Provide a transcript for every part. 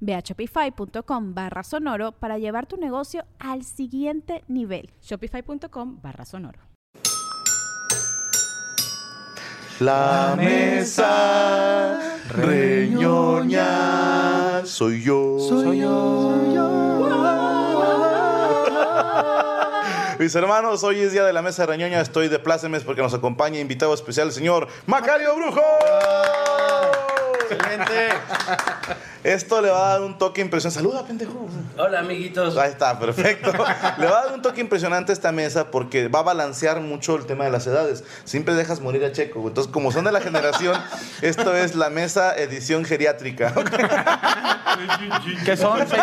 Ve a shopify.com barra sonoro para llevar tu negocio al siguiente nivel. Shopify.com barra sonoro. La mesa reñoña soy yo. Soy Mis hermanos, hoy es día de la mesa reñoña. Estoy de plácemes porque nos acompaña invitado especial el señor Macario Brujo. Excelente. Esto le va a dar un toque impresionante. Saluda, pendejo. Hola, amiguitos. Ahí está, perfecto. Le va a dar un toque impresionante a esta mesa porque va a balancear mucho el tema de las edades. Siempre dejas morir a Checo. Entonces, como son de la generación, esto es la mesa edición geriátrica. ¿Qué son? Seis-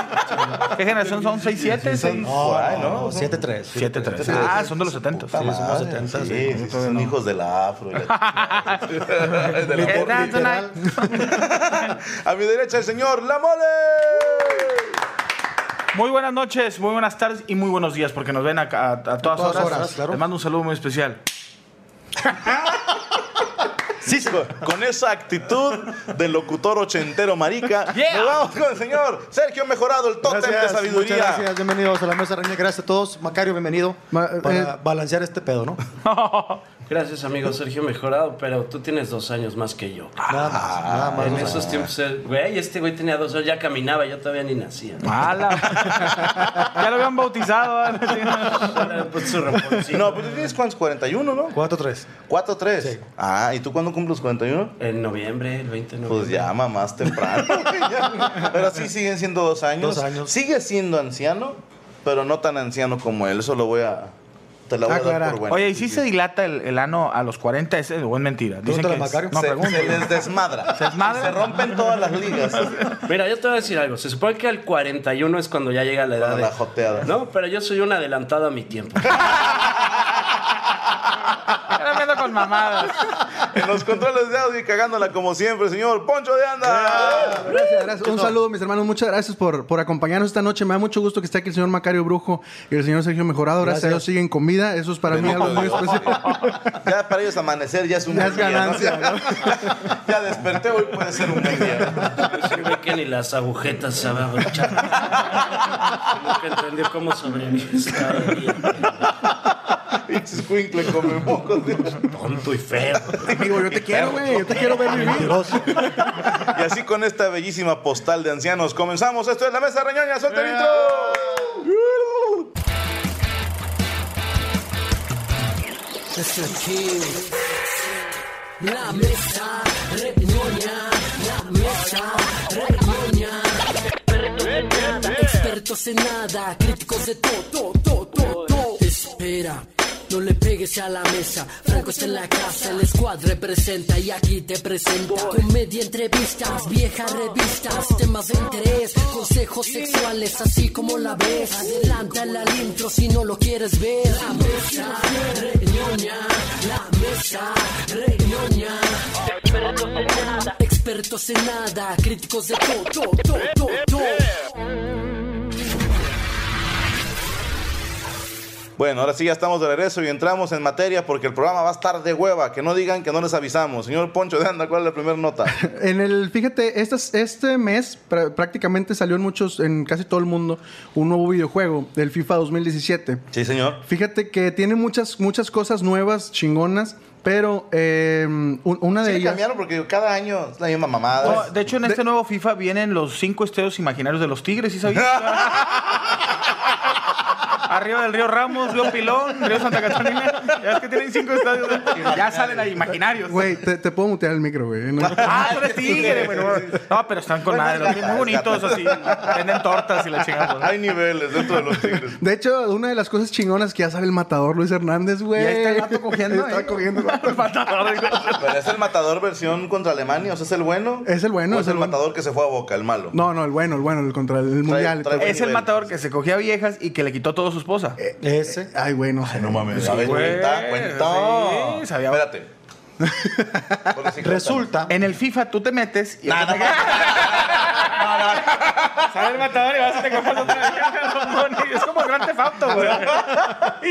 ¿Qué generación son? ¿6, 7? Por ahí, ¿no? 7-3. 7, 3. Ah, son de los 70. Puta somos madre. 70, Sí, sí. sí, son hijos de la afro. y la- de la-. A mi derecha, el señor La Mole. Muy buenas noches, muy buenas tardes y muy buenos días porque nos ven a, a- a todas, Todas horas. horas, claro. Les mando un saludo muy especial. Sí, sí, con, esa actitud de locutor ochentero marica, Yeah. nos vamos con el señor Sergio Mejorado, el tótem de sabiduría. muchas gracias. Bienvenidos a la mesa reña. Gracias a todos. Macario, bienvenido. Ma- para eh, balancear este pedo, ¿no? Gracias, amigo Sergio Mejorado, pero tú tienes dos años más que yo. Nada más. Nada más. en esos tiempos, el- güey, este güey tenía dos años, ya caminaba, yo todavía ni nacía. ¡Hala! ya lo habían bautizado. ¿eh? Ahora, pues, su reporcito. No, pero tú tienes cuántos, 41, ¿no? 4-3. 4-3. Sí. Ah, ¿y tú cuándo cumples 41? En noviembre, el 20 de noviembre. Pues ya, más temprano. Pero sí siguen siendo dos años. Dos años. Sigue siendo anciano, pero no tan anciano como él. Eso lo voy a. Te la voy a dar Aclarar. por bueno. Oye, ¿y si se dilata el, el ano a los 40? ¿Es, o es mentira? Dicen que es- Macario. No, se, pregunto. se les desmadra. ¿Se desmadra? Se rompen todas las ligas. Mira, yo te voy a decir algo. Se supone que al 41 es cuando ya llega la edad Para de... la joteada. No, pero yo soy un adelantado a mi tiempo. Ahora me con mamadas. En los controles de audio y cagándola como siempre, señor Poncho de Anda. Gracias, gracias. Un saludo, mis hermanos. Muchas gracias por, por acompañarnos esta noche. Me da mucho gusto que esté aquí el señor Macario Brujo y el señor Sergio Mejorado. Gracias, a. Dios siguen con vida. Eso es para mí algo muy especial. Ya para ellos amanecer ya es un Ya buen es día, ¿no? ganancia, ¿no? Ya desperté, hoy puede ser un buen día. Sí, ve que ni las agujetas se van a abrochar. Nunca entendí cómo sobrevives cada día. Pinches cuincle come mocos. Tonto y feo. Amigo, yo te quiero, güey. Yo te quiero ver vivir. Y así con esta bellísima postal de ancianos comenzamos. Esto es la mesa reñoña. ¡Suelta el intro! La mesa reñoña, la mesa reñoña. Expertos en nada, críticos de todo, todo, todo, todo. Espera, no le pegues a la mesa. Franco está en la casa, el squad representa y aquí te presenta. Comedia, entrevistas, viejas revistas, temas de interés, consejos sexuales, así como la ves. Adelántala al intro si no lo quieres ver. La mesa reñoña, la mesa reñoña. Expertos en nada, expertos en nada, críticos de todo, todo, todo, todo, Bueno, ahora sí ya estamos de regreso y entramos en materia porque el programa va a estar de hueva. Que no digan que no les avisamos. Señor Poncho de Anda, ¿cuál es la primera nota? En el, fíjate, estas- este mes pr- prácticamente salió en muchos, en casi todo el mundo, un nuevo videojuego, el FIFA 2017. Sí, señor. Fíjate que tiene muchas, muchas cosas nuevas, chingonas, pero eh, un- una de Sí, ellas... cambiaron porque cada año es la misma mamada. No, de hecho, en este nuevo FIFA vienen los cinco estadios imaginarios de los Tigres, ¿sí sabías? Arriba del río Ramos, río Pilón, río Santa Catarina. Ya es que tienen cinco estadios. Ya salen ahí imaginarios. Güey, te, te puedo mutear el micro, güey. ¿no? Ah, tú eres tigre, güey. No, pero están con madre. los tigres Muy bonitos, así. Venden tortas y la chingada. Hay niveles dentro de los tigres. De hecho, una de las cosas chingonas que ya sabe el matador Luis Hernández, güey. Y ahí está el vato cogiendo, Está ¿eh? cogiendo. Pero es el matador versión contra Alemania, o sea, es el bueno. Es el bueno, O es el el bueno. matador que se fue a Boca, el malo. No, no, el bueno, el bueno, el contra el mundial. trae-. Es el nivel. matador que se cogía viejas y que le quitó todo a esposa. Ese. Ay, güey, no sé. No mames, ver, güey. cuenta, cuenta. Sí, sabía- Espérate. Resulta. En el FIFA tú te metes y... Nada. Sale el matador y vas y te coges otra vez. Es como Gran Theft Auto, güey.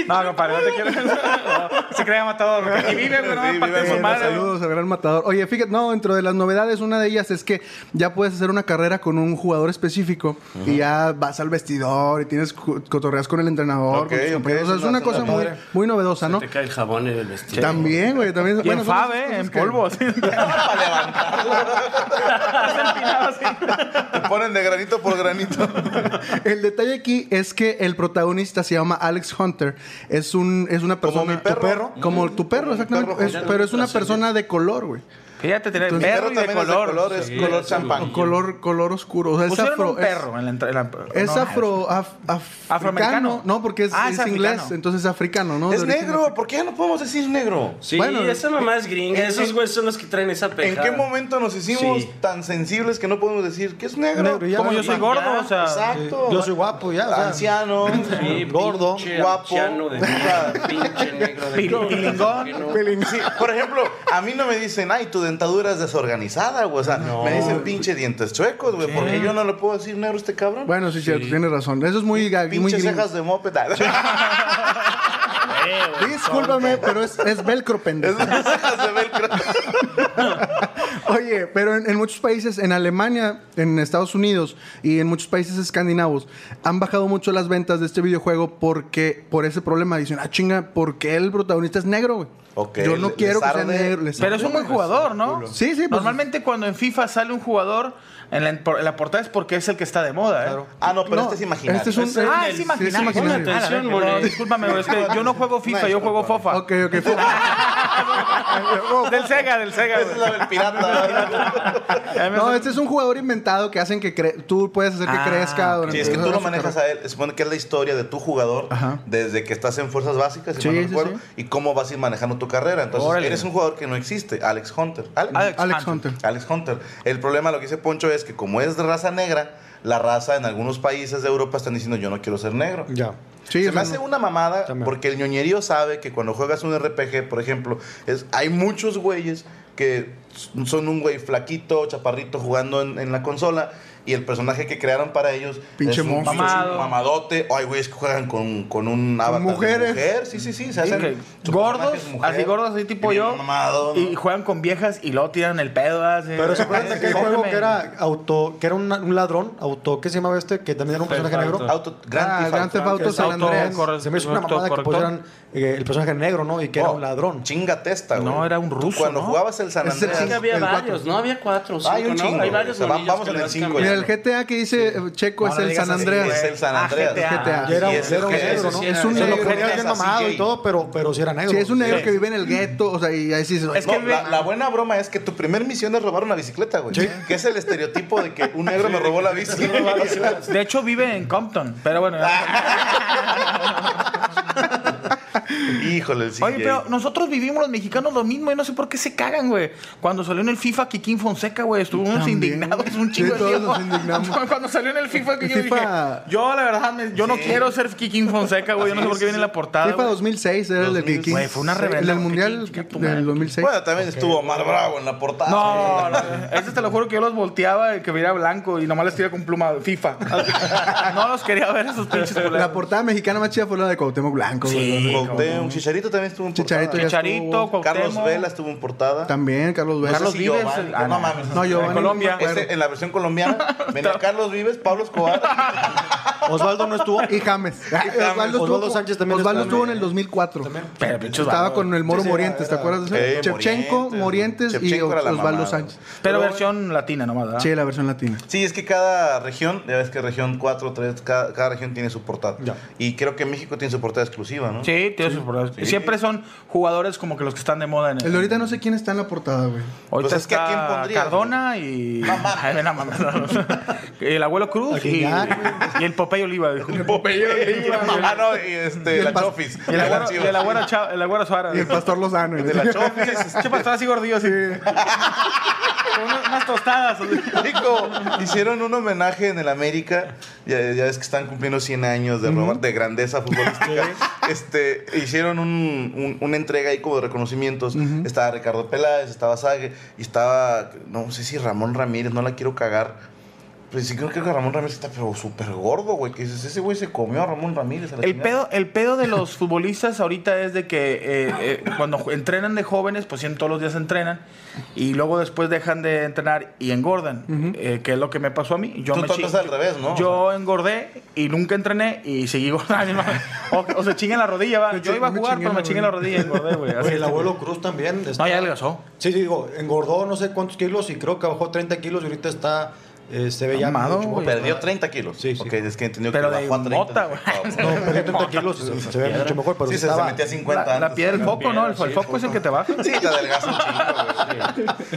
No, compadre, no te quiero. No, se crea matador. Aquí vive, pero no me su madre. saludos al gran matador. Oye, fíjate, no, dentro de las novedades, una de ellas es que ya puedes hacer una carrera con un jugador específico y ya vas al vestidor y tienes cotorreas con el entrenador. O sea, es una cosa muy, muy novedosa, ¿no? Te cae el jabón en el vestido. También, güey, también. Y cosas En polvo. así. Te ponen de granito por granito. El detalle aquí es que el protagonista se llama Alex Hunter. Es un es una persona. mi perro. ¿Tu perro? Como tu perro, Como mi exactamente. perro, Es- José. pero es una persona de color, güey. Fíjate, tener Entonces, perro y de también es color. es Sí, color champán. Color, color oscuro. O sea, es afro. un es- perro en la entrada. Es no, afro, af- Afroamericano. africano, no, porque es, Ah, es es inglés, africano. entonces es africano, ¿no? Es De negro, ¿por qué ya no podemos decir negro? Sí, Bueno, esa mamá es gringa. ¿en Esos güeyes son los que traen esa ¿En pejada. qué momento nos hicimos Sí. tan sensibles que no podemos decir que es negro? Negro, ya. Como yo soy gordo, ya, o sea. Exacto. Yo soy guapo, ya. o sea, Anciano, Sí, Gordo, pinche guapo. anciano de pinche negro de por ejemplo, a mí no me dicen, ay, tu dentadura es desorganizada, güey. O sea, me dicen pinche dientes chuecos, güey. Porque yo no le puedo decir negro a este cabrón. Bueno, sí, cierto, tienes razón. Eso es muy, ga- muy cejas de moped. Discúlpame, pero es, es velcro, pendejo. De velcro. Oye, pero en, en muchos países, en Alemania, en Estados Unidos y en muchos países escandinavos, han bajado mucho las ventas de este videojuego porque por ese problema dicen, ah, chinga, ¿por qué el protagonista es negro, güey? Ok, Yo no quiero que sea negro. les Pero es un buen jugador, ¿no? Sí, sí, pues- Normalmente cuando en FIFA sale un jugador, en la, en la portada es porque es el que está de moda, ¿eh? Ah, no, pero No, este es imaginario. Este es un. Ese- Ah, es sí, imaginario. es imaginario. Ponle atención, Ah, mole. Discúlpame, es que yo no juego FIFA, yo juego FOFA. Ok, ok. Del Sega, del Sega. Esa es la del pirata. No, este es un jugador inventado que hacen que cre- tú puedes hacer que Ah, crezca. Sí, es que tú lo manejas a él. Se supone que es la historia de tu jugador Ajá. desde que estás en fuerzas básicas, si Sí, no sí, recuerdo, sí. y cómo vas a ir manejando tu carrera. Entonces, Órale. eres un jugador que no existe, Alex Hunter. Alex, Alex Alex Hunter. Hunter. Alex Hunter. El problema, lo que dice Poncho, es que como es de raza negra, la raza en algunos países de Europa están diciendo yo no quiero ser negro. Ya. Sí, Se me hace una mamada También. porque el ñoñerío sabe que cuando juegas un RPG, por ejemplo, es, hay muchos güeyes que son un güey flaquito, chaparrito jugando en, en la consola y el personaje que crearon para ellos Pinche es un monstruo. pinche Mamado. mamadote. O hay güeyes que juegan con, con un avatar de mujeres. mujer. Sí, sí, sí. Se Sí, hacen que gordos, es mujer, así gordos, así tipo yo. mamado, ¿no? Y juegan con viejas y luego tiran el pedo. Así. Pero se acuerdan de aquel Cógeme. juego que era auto, que era un, un ladrón, auto, ¿qué se llamaba este? Que también era un personaje negro. Auto. Grand Ah, Theft Grand Auto. Theft Auto San Andreas. Se me hizo una mamada que pusieran eh, el personaje negro, ¿no? Y que era un ladrón. Chinga testa, güey. No, era un ruso, Cuando jugabas el San Es el Andreas. Es que había El varios. ¿no? Había cuatro Hay un chingo, Hay varios vamos que en el cinco. El GTA que dice eh, Checo No es el San así, Andreas. Es el San Ah, Andreas. GTA. GTA. Y era, un negro, ¿no? sí Es un Se lo negro. bien mamado y todo, pero, pero sí era negro. Sí, es un negro Sí. que vive en el gueto, o sea, y ahí sí se Es que No, la, la buena broma es que tu primer misión es robar una bicicleta, güey. Que es el estereotipo de que un negro me robó la bici. De hecho, vive en Compton. Pero bueno. Híjole, sí. Oye, pero nosotros vivimos los mexicanos lo mismo y no sé por qué se cagan, güey. Cuando salió en el FIFA Kikín Fonseca, güey, estuvimos También. indignados un chingo Sí, de todos tiempo. nos indignamos. Cuando salió en el FIFA, que yo FIFA- dije, yo la verdad, me- yo no quiero ser Kikín Fonseca, güey. Yo no sé por qué viene en la portada. FIFA güey. 2006 era el de 2006. Kiki. Güey, fue una Sí, reverenda, El Mundial del 2006. Bueno, también estuvo Omar Bravo en la portada. No, no, ese te lo juro que yo los volteaba y que viera blanco y nomás les tiraba con pluma FIFA. no los quería ver esos pinches. La portada mexicana más chida fue la de Cuauhtémoc Blanco. Sí, Cuauhtémoc, Chicharito también estuvo en portada. Chicharito ya Chicharito, estuvo. Cuauhtémoc. Carlos Vela estuvo en portada. También, Carlos Vela. Carlos Vives. Giovanni. ah, no mames. No, Giovanni. En Colombia. no me acuerdo. En la versión colombiana venía Carlos Vives, Pablo Escobar. Osvaldo no estuvo. Y James. Osvaldo, Osvaldo estuvo, Sánchez también Osvaldo está- estuvo en el 2004. Pero, pinches Estaba vatos. con el Moro Sí, sí, Morientes, ¿te acuerdas de Eh, eso? Chevchenko, Morientes y Shevchenko era la Osvaldo mamada. Sánchez. Pero versión latina nomás, ¿verdad? Sí, la versión latina. Sí, es que cada región, ya ves que región 4, 3, cada, cada región tiene su portada. Ya. Y creo que México tiene su portada exclusiva, ¿no? Sí, tiene sus problemas. Siempre son jugadores como que los que están de moda en El de ahorita no sé quién está en la portada, güey. Ahorita Pues es que ¿a quién está pondrías, Cardona y. Ay, ven a mamar. el abuelo Cruz y, ya, y el Popeye Oliva. dijo. ah, no, y este, la pas- Chofis. Y el y el el agüero Suárez. Y el Pastor Lozano. De la Chofis. Che, pastor así gordillo, así. Con unas, tostadas. Rico, hicieron un homenaje en el América. Ya, ya ves que están cumpliendo 100 años de, robar- de grandeza futbolística. este, hicieron un- un- una entrega ahí como de reconocimientos. Estaba Ricardo Peláez, estaba Sague y estaba, no sé si Ramón Ramírez, no la quiero cagar. Pero sí creo que Ramón Ramírez está pero súper gordo, güey. Que dices, ese güey se comió a Ramón Ramírez. a El chingada". pedo, el pedo de los futbolistas ahorita es de que eh, eh, cuando entrenan de jóvenes, pues siempre todos los días entrenan y luego después dejan de entrenar y engordan, eh, que es lo que me pasó a mí. Yo Tú me al revés, ¿no? Yo engordé y nunca entrené y seguí engordando. o, o se chinga en la rodilla, va. Yo iba a jugar, pero me chingué en la rodilla y engordé, güey. Así Oye, el abuelo Cruz también. No, está- ya adelgazó. Sí, sí, digo, engordó no sé cuántos kilos y creo que bajó 30 kilos y ahorita está. Eh, se ve ya. Mamado, mucho güey. Perdió 30 kilos. Sí, sí. Ok, es que entendió Pero que bajó a 30. mota, güey. No, perdió 30 kilos se, se ve mucho mejor, pero Sí, se, se estaba. metía 50 La, la antes. piedra, el foco, ¿no? El, el foco es el que te baja. Sí, te adelgaza un chingo, güey.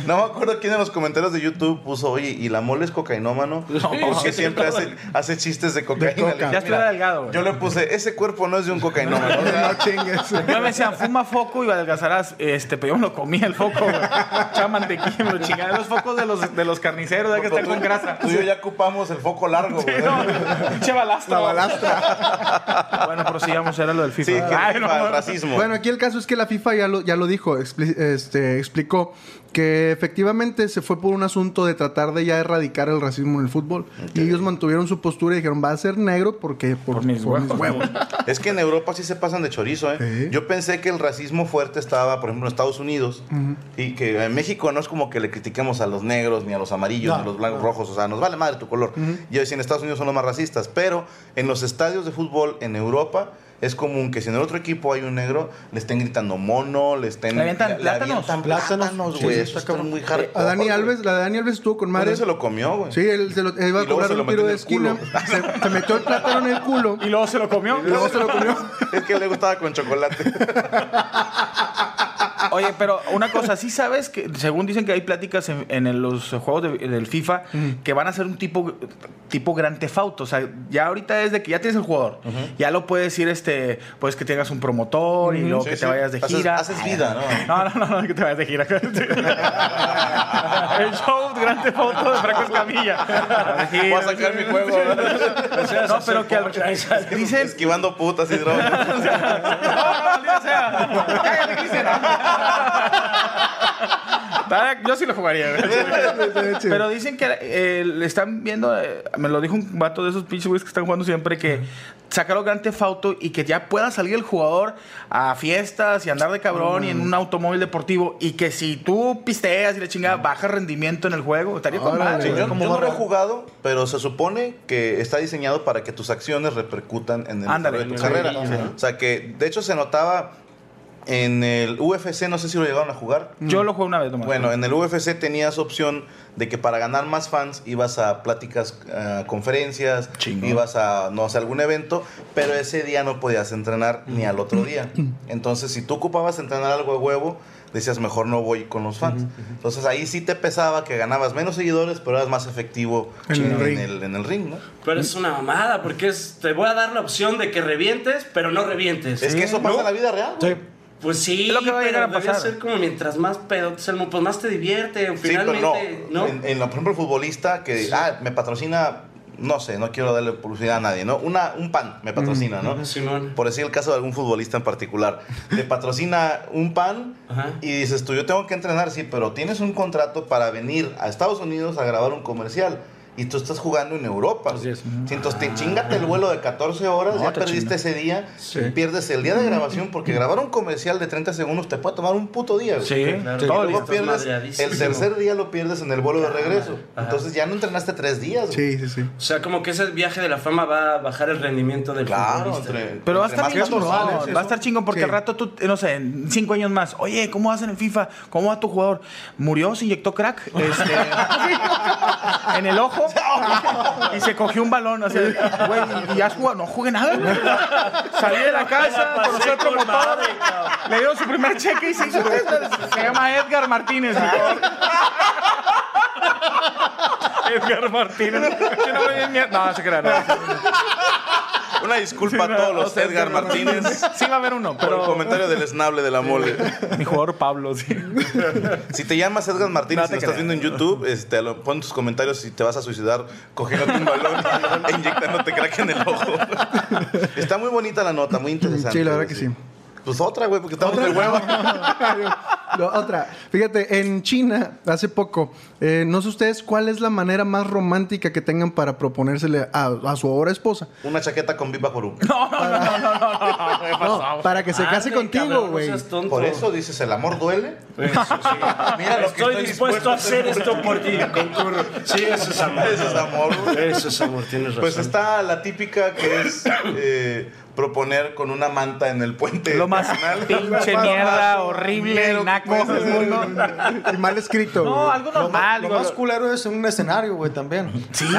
No me acuerdo quién en los comentarios de YouTube puso, oye, ¿y la mole es cocainómano? Porque siempre hace, hace chistes de cocaína. De coca. Ya estoy "Mira, delgado, güey. Yo le puse, ese cuerpo no es de un cocainómano. No chingues. Yo me decían, fuma foco y adelgazarás. Este, pero yo me lo comía el foco, güey. Echaba mantequilla, me lo chingaba. Los focos de los, de los carniceros, ¿verdad? que están con grasa. Tú y yo ya ocupamos el foco largo, güey. No, Pinche balastra. La güey. balastra. Bueno, prosigamos, era lo del FIFA. Sí, que Ay, no, FIFA, racismo. Bueno, aquí el caso es que la FIFA ya lo, ya lo dijo, expli- este, explicó que efectivamente se fue por un asunto de tratar de ya erradicar el racismo en el fútbol. Y ellos mantuvieron su postura y dijeron, va a ser negro porque por, Por mis huevos. Es que en Europa sí se pasan de chorizo, ¿eh? Yo pensé que el racismo fuerte estaba, por ejemplo, en Estados Unidos y que en México no es como que le critiquemos a los negros, ni a los amarillos, No, ni a los blancos, rojos, o sea, nos vale madre tu color. Yo decía, en Estados Unidos son los más racistas, pero en los estadios de fútbol en Europa es común que si en el otro equipo hay un negro, le estén gritando mono, le estén... Le avientan plátanos. Plátanos. güey. sí, está muy hardcore. A Dani güey. Alves, la de Dani Alves estuvo con madre. se lo comió, güey. Sí, él se lo, él iba a cobrar se un lo tiro de el esquina. culo. Se, se metió el plátano en el culo. Y luego se lo comió. Y luego se lo comió. Es que le gustaba con chocolate. Oye, pero una cosa, sí sabes que según dicen que hay pláticas en, en los juegos de- del FIFA que van a ser un tipo tipo gran tefauto. O sea, ya ahorita es de que ya tienes el jugador. Ya lo puedes ir, este, pues que tengas un promotor y luego Sí, que sí. te vayas de Haces- gira. haces vida, ¿no? No, no, no, no, que te vayas de gira. el show gran tefauto de Franco Escamilla. Voy a sacar mi juego. No, pero que al- dicen Esquivando putas y drogas. no, no, sea. Cállate, Yo sí lo jugaría. güey. Pero dicen que eh, le están viendo, eh, me lo dijo un vato de esos pinches güeyes que están jugando siempre, que sacaron Grand Theft Auto y que ya pueda salir el jugador a fiestas y andar de cabrón y en un automóvil deportivo y que si tú pisteas y le chingada, baja rendimiento en el juego. Estaría con madre. Sí, yo, yo no lo he jugado, pero se supone que está diseñado para que tus acciones repercutan en el Ándale, de tu sí, carrera. sí. O sea que, de hecho, se notaba en el UFC, no sé si lo llegaron a jugar. Yo lo jugué una vez nomás. Bueno, en el UFC tenías opción de que para ganar más fans ibas a pláticas, a conferencias, ibas a, no sé, algún evento, pero ese día no podías entrenar ni al otro día. Entonces, si tú ocupabas entrenar algo de huevo, decías, mejor no voy con los fans. Entonces, ahí sí te pesaba que ganabas menos seguidores, pero eras más efectivo En el en, ring. el, en el ring, ¿no? Pero es una mamada, porque es, te voy a dar la opción de que revientes, pero no revientes. Es que eso pasa ¿No? en la vida real. güey. Sí. Pues sí, Es lo que va a llegar ser como mientras más pedo te salmo, pues más te divierte. Sí, pero no. Finalmente, ¿no? En, en la- por ejemplo, el futbolista que, ah, me patrocina, no sé, no quiero darle publicidad a nadie, ¿no? Una, un pan me patrocina, ¿no? Simón. Por decir el caso de algún futbolista en particular. Te patrocina un pan Ajá. y dices tú, yo tengo que entrenar, sí, pero tienes un contrato para venir a Estados Unidos a grabar un comercial. Y tú estás jugando en Europa. Así es. Sí, Entonces te chingate el vuelo de 14 horas, No, ya te perdiste ese día, y pierdes el día de grabación porque grabar un comercial de 30 segundos te puede tomar un puto día. Sí, claro. Y luego pierdes el tercer día lo pierdes en el vuelo de regreso. Ajá. Entonces ya no entrenaste tres días. güey. Sí, sí, sí. O sea, como que ese viaje de la fama va a bajar el rendimiento del Claro, futbolista. entre, Pero va a estar chingón, va a estar chingón porque Sí. al rato tú, no sé, en cinco años más, oye, ¿cómo vas en el FIFA? ¿Cómo va tu jugador? ¿Murió? ¿Se inyectó crack? Este, en el ojo y se cogió un balón, o sea, güey, y has jugado, no jugué nada, güey. Salí de la casa, conocí a otro con motor, madre, cabrón. le dieron su primer cheque y se hizo Se llama Edgar Martínez. Edgar Martínez. No, no, se crea, no. Una disculpa a todos los Edgar Martínez Sí va a haber uno, por el pero comentario del esnable de la mole. mi jugador Pablo, sí. Si te llamas Edgar Martínez No y te lo estás viendo en YouTube, este, pon tus comentarios si te vas a suicidar cogiéndote un balón e inyectándote crack en el ojo. Está muy bonita la nota, muy interesante. Sí, la verdad que sí. Pues otra, güey, porque estamos de hueva. No, otra. Fíjate, en China, hace poco, eh, no sé ustedes cuál es la manera más romántica que tengan para proponérsele a, a su ahora esposa. Una chaqueta con Viva Porú. No, no, no, no, no, no, para que se case contigo, no güey. Por eso dices, ¿el amor duele? Eso, sí. Mira lo que estoy, dispuesto a hacer esto por ti. Concurro. Sí, eso es amor. Eso es amor, güey. Eso es amor, tienes razón. Pues está la típica que es eh, proponer con una manta en el puente. Lo más nacional. pinche mierda, horrible, que naco mundo. Y mal escrito. No, güey. algo Lo, normal. lo más culero es un escenario, güey, también. Sí.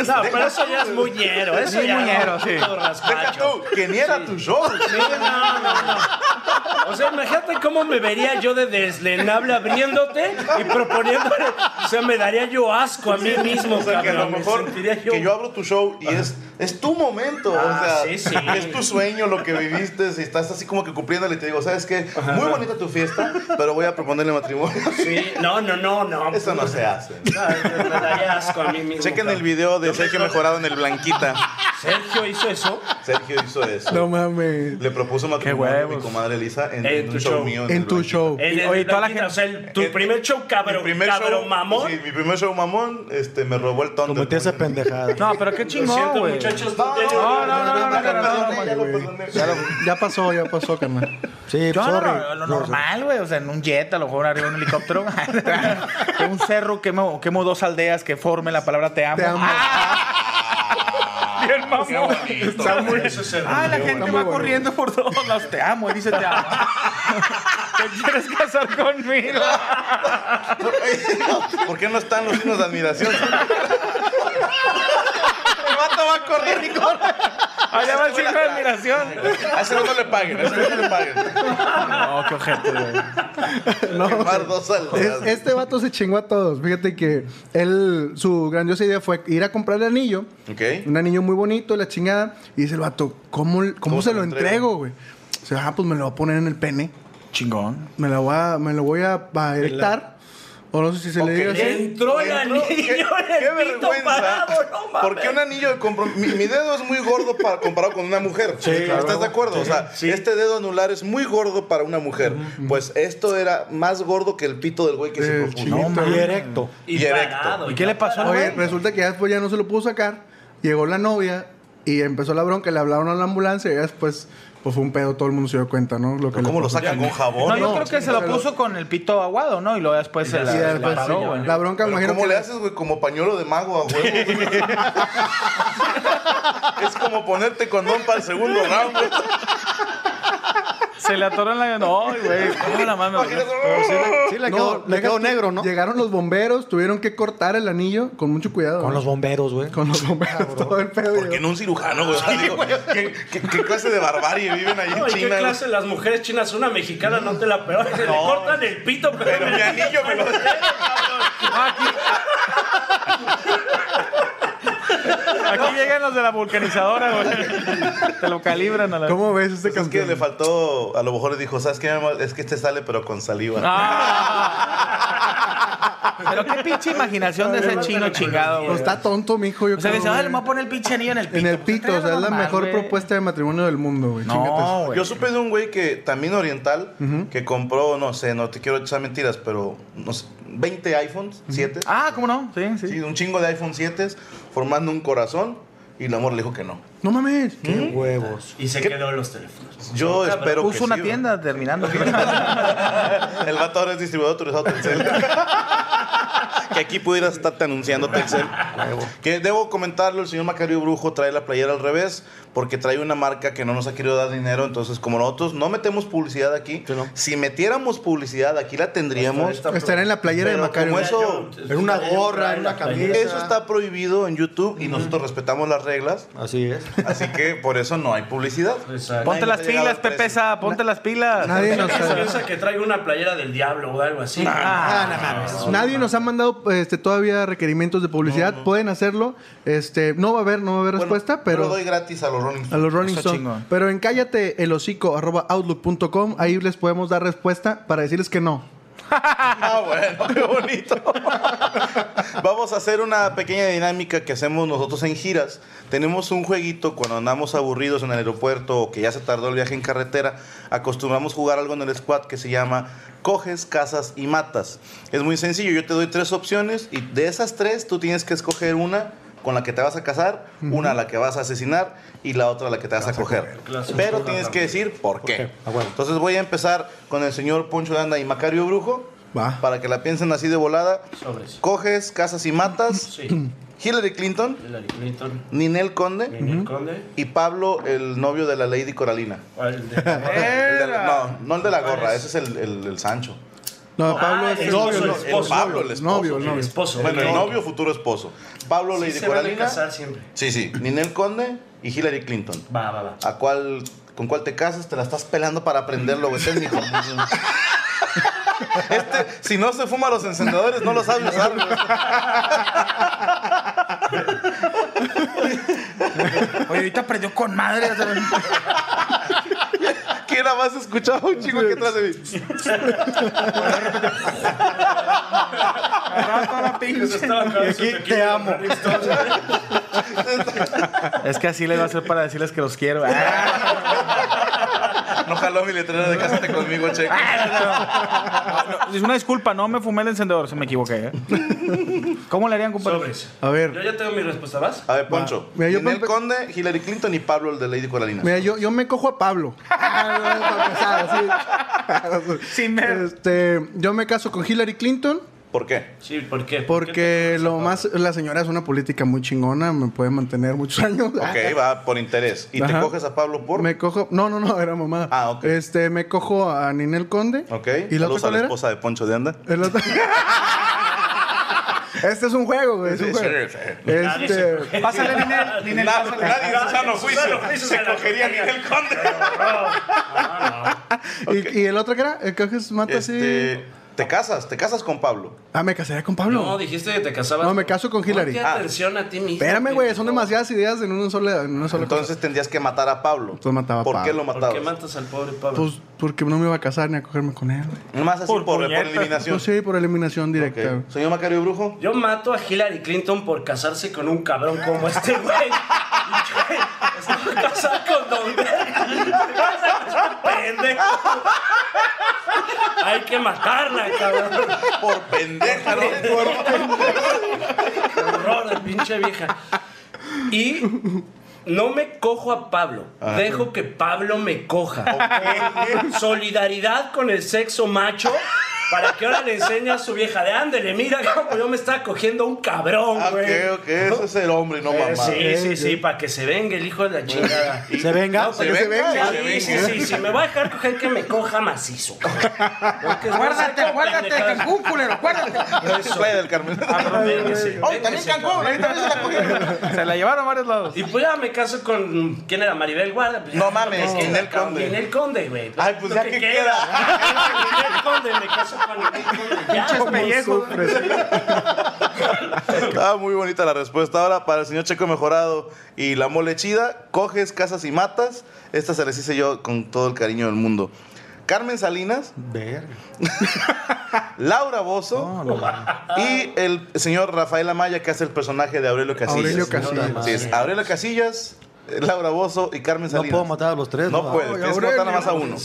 No, pero eso ya es muñero. Eso Sí, ya muñero, es sí. raspacho. tú, que ni era tu show. Sí, no, no, no. O sea, imagínate cómo me vería yo de deslenable abriéndote y proponiéndole. O sea, me daría yo asco a mí mismo, O sea, que a lo. Me mejor que yo abro tu show y es, es tu momento. Ah, o sea, sí, sí. es tu sueño, lo que viviste. Si estás así como que cumpliéndole y te digo, ¿sabes qué? Muy bonita tu fiesta, pero voy a proponerle matrimonio. Sí, no, no, no, no. Eso no se hace. No, me daría asco a mí mismo. Chequen el video de Sergio Mejorado en el Blanquita. Sergio hizo eso. Sergio hizo eso. No mames. Le propuso matrimonio a mi comadre Elisa en, En en tu un show show. mío. En tu Blanquita. show. Y- oye, toda la Blanquita, o sea, el- tu primer show cabrón, primer cabrón show, mamón. sí, mi primer show mamón, este, me robó el tonto. Cometí esa pendejada. No, pero qué chingón, güey. muchachos. No, No, no, no, no, no, ya no, lo no, perdoné, ya lo perdoné. Ya, ya pasó, ya pasó, carnal. Sí, Yo sorry. lo, lo normal, güey. O sea, en un jet, a lo mejor arriba de un helicóptero. en un cerro quemo, quemo dos aldeas que formen la palabra te amo. Te amo. Bien mamón. Está muy- eso se Ah, la gente muy va corriendo por todos lados. Te amo, y dice te amo. ¿Te quieres casar conmigo? ¿Por qué no están los signos de admiración? El vato va a correr y corre. Allá va el signo de admiración. A ese no le paguen, a ese no le paguen. No, qué ojete, güey. No. Quemar dos Es- este vato se chingó a todos. Fíjate que él, su grandiosa idea fue ir a comprarle anillo. Ok. Un anillo muy bonito, la chingada. Y dice el vato, ¿cómo, cómo, se lo entrego, güey? O sea, ah, pues me lo voy a poner en el pene. Chingón. Me lo voy a, me lo voy a, a erectar. O no sé si se le diga así. Entró el anillo Qué, en qué el pito vergüenza. parado, no mames. ¿Por qué un anillo de compromiso? Mi, mi dedo es muy gordo para, comparado con una mujer. ¿Estás de acuerdo? o sea, este dedo anular es muy gordo para una mujer. Pues esto era más gordo que el pito del güey que se Eh, propuso. chinito. Y erecto. Y, y erecto. parado, ¿Y qué le pasó al Oye, resulta que ya después ya no se lo pudo sacar. Llegó la novia y empezó la bronca. Le hablaron a la ambulancia y ya después pues fue un pedo. Todo el mundo se dio cuenta, ¿no? Lo que le ¿Cómo lo sacan con jabón? No, yo no, creo que sí, se lo puso con el pito aguado, ¿no? Y luego después se la, Sí, la después paró, sí. güey. La bronca, Pero imagino ¿Cómo que le haces, güey? Como pañuelo de mago a huevo. es como ponerte condón para el segundo round. güey. Se le atoró en la... No, güey. ¿Cómo la mano? Imagínate, Sí, le No, quedó, le deja quedó tú- negro, ¿no? Llegaron los bomberos, tuvieron que cortar el anillo con mucho cuidado. Con ¿no? los bomberos, güey. Con los bomberos, todo el pedo. ¿Por qué llegó. no un cirujano, güey? ¿qué, qué, qué clase de barbarie viven ahí No, en ¿y qué China? güey? clase las mujeres chinas? Una mexicana no te la peor. Se le cortan el pito, pero, Pero mi anillo me lo... Aquí llegan los de la vulcanizadora, güey. Te lo calibran a la... ¿Cómo ves este Pues es que le faltó, a lo mejor le dijo, ¿sabes qué? mi amor? Es que este sale pero con saliva. Ah. Pero qué pinche imaginación de ese chino chingado, Pues güey. está tonto, mijo. Yo O sea, creo, dice, ah, le voy a poner el pinche anillo en el pito. En el Pues, pito, o sea, es la mejor propuesta de matrimonio del mundo, güey. No, güey. Yo supe de un güey que también oriental, que compró, no sé, no te quiero echar mentiras, pero no sé, 20 iPhones 7. Ah, ¿cómo no? Sí, sí. Sí, un chingo de iPhone 7 formando un corazón y el amor le dijo que no. No mames. Qué huevos. Y se quedó en los teléfonos. Yo espero que Puso una sí, tienda terminando. El vato ahora es distribuidor autorizado Telcel. que aquí pudieras estarte anunciando Telcel. Que debo comentarlo, el señor Macario Brujo trae la playera al revés porque trae una marca que no nos ha querido dar dinero. Entonces, como nosotros no metemos publicidad aquí, Sí, no. si metiéramos publicidad aquí la tendríamos. Estará en la playera de Macario. como eso- En una gorra, en una camisa. Eso está prohibido en YouTube y nosotros respetamos las reglas. Así es. Así que por eso no hay publicidad. Exacto. Ponte Nadie las pilas. Pepesa, ponte las pilas. Nadie nos Piensa, que traigo una playera del diablo o algo así. Ah, nadie nos ha mandado este, todavía requerimientos de publicidad. Pueden hacerlo. Este, no va a haber, no va a haber Bueno, respuesta, yo lo pero doy gratis a los Rolling a Stones. los Rolling Stones. Pero en cállate el hocico arroba outlook.com, ahí les podemos dar respuesta para decirles que no. Ah, bueno, qué bonito. Vamos a hacer una pequeña dinámica que hacemos nosotros en giras. Tenemos un jueguito cuando andamos aburridos en el aeropuerto o que ya se tardó el viaje en carretera. Acostumbramos jugar algo en el squad que se llama Coges, Casas y Matas. Es muy sencillo. Yo te doy tres opciones y de esas tres tú tienes que escoger una con la que te vas a casar, una a la que vas a asesinar y la otra a la que te vas a coger. Pero tienes que decir por qué. Ah, bueno. Entonces voy a empezar con el señor Poncho de Anda y Macario Brujo. Va. Para que la piensen así de volada. Sobres. Coges, casas y matas. Sí. Hillary Clinton, Hillary Clinton, Ninel Conde Ninel Conde. y Pablo, el novio de la Lady Coralina. ¿Cuál de- El de la- no, no el de la gorra, ese es el, el- el Sancho. No, Pablo Ah, es el novio. el no, esposo. Pablo, el esposo. novio, el El novio. esposo. Bueno, el novio, futuro esposo. Pablo, Sí, Lady se van a Coralina. casar siempre. Sí, sí. Ninel Conde y Hillary Clinton. Va, va, va. ¿A cuál, ¿Con cuál te casas? Te la estás pelando para aprenderlo, güey. Este es mi hijo. Este, si no se fuma los encendedores, no lo sabe usar. Oye, ahorita aprendió con madre. O sea, ¿Quién nada más escuchaba un chingo aquí atrás de mí? pinche. aquí te amo. Es que así le va a hacer para decirles que los quiero. Ah, No jaló mi letrero de cásate conmigo, cheque. no, es una disculpa, no me fumé el encendedor, se me equivoqué. ¿eh? ¿Cómo le harían, compadre? Sobres. A ver. Yo ya tengo mi respuesta, ¿vas? A ver, Poncho. Mira, yo Ninel pa- Conde, Hillary Clinton y Pablo, el de Lady Coralina. Mira, yo, yo me cojo a Pablo. Sin. Este, yo me caso con Hillary Clinton ¿Por qué? Sí, ¿por qué? ¿Por qué porque lo más la señora es una política muy chingona, me puede mantener muchos años. Ok, va por interés. ¿Y te coges a Pablo por? Me cojo, no, no, no, era mamada. Ah, ok. Este, me cojo a Ninel Conde. Ok. ¿Y la otra a la esposa de Poncho de Anda. El otro- este es un juego, güey, es un juego. Este. Pásale, Ninel. Ninel, Nadie, sano juicio se cogería. Ninel Conde. ¿y, y el otro qué era? ¿El coges mata así? Te casas, te casas con Pablo. Ah, me casaría con Pablo. No, dijiste que te casabas. No, me caso con Hillary. Ponte Ah. atención a ti mismo. Espérame, güey, son demasiadas ideas en una sola, en una sola Entonces tendrías que matar a Pablo. Entonces mataba a ¿Por qué lo ¿Por matabas? qué matas al pobre Pablo? Pues porque no me iba a casar ni a cogerme con él, güey. Nomás así por, Por por, eliminación. Pues sí, por eliminación directa. Ok. güey. Señor Macario Brujo. Yo mato a Hillary Clinton por casarse con un cabrón como este güey. A casar con Don Verga. Se casa con este pendejo. Hay que matarla, cabrón. Por pendeja, ¿no? Qué horror de pinche vieja. Y no me cojo a Pablo. Dejo que Pablo me coja. Solidaridad con el sexo macho. Para que ahora le enseñe a su vieja de ándele, mira como yo me estaba cogiendo un cabrón, Ah, güey. ok, ok. Ese es el hombre y no Eh, mamá. sí, sí, sí, para que se venga el hijo de la chingada. Se venga. No, se venga, sí, se venga. sí, sí, sí, me voy a dejar coger que me coja macizo. Porque Guárdate, guárdate, pendejadas. Cancún, culero, guárdate. Eso. Playa del Carmen. Véngase, Oh, también Cancún. Ahí también se la cogieron. Se la llevaron a varios lados. Y pues ya me caso con. ¿Quién era? Maribel Guardia. Pues No mames, Ninel. Conde. Ninel Conde, güey. Ay, pues ya que que queda. Ninel Conde, me caso Pinches pellejos. Estaba muy bonita la respuesta. Ahora, para el señor Checo Mejorado y la mole chida, coges, casas y matas. Esta se les hice yo con todo el cariño del mundo. Carmen Salinas. Laura Bozo y el señor Rafael Amaya, que hace el personaje de Aurelio Casillas. Aurelio Casillas. Sí, es Aurelio Casillas, Laura Bozo y Carmen No Salinas. puedo matar a los tres. No puede, tienes que matar nada más a uno.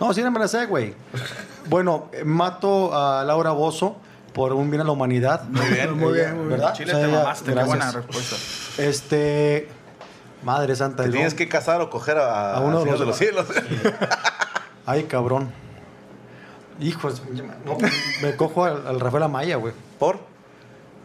No, sí, no me la sé, güey. Bueno, eh, mato a Laura Bozo por un bien a la humanidad. Muy bien. Muy bien, muy bien. ¿Verdad? Chile O sea, te mamaste, qué buena respuesta. Este. Madre santa. Te tienes que casar o coger a, A uno de los- de los cielos. Ay, cabrón. Hijos, no, me cojo al, al Rafael Amaya, güey. ¿Por?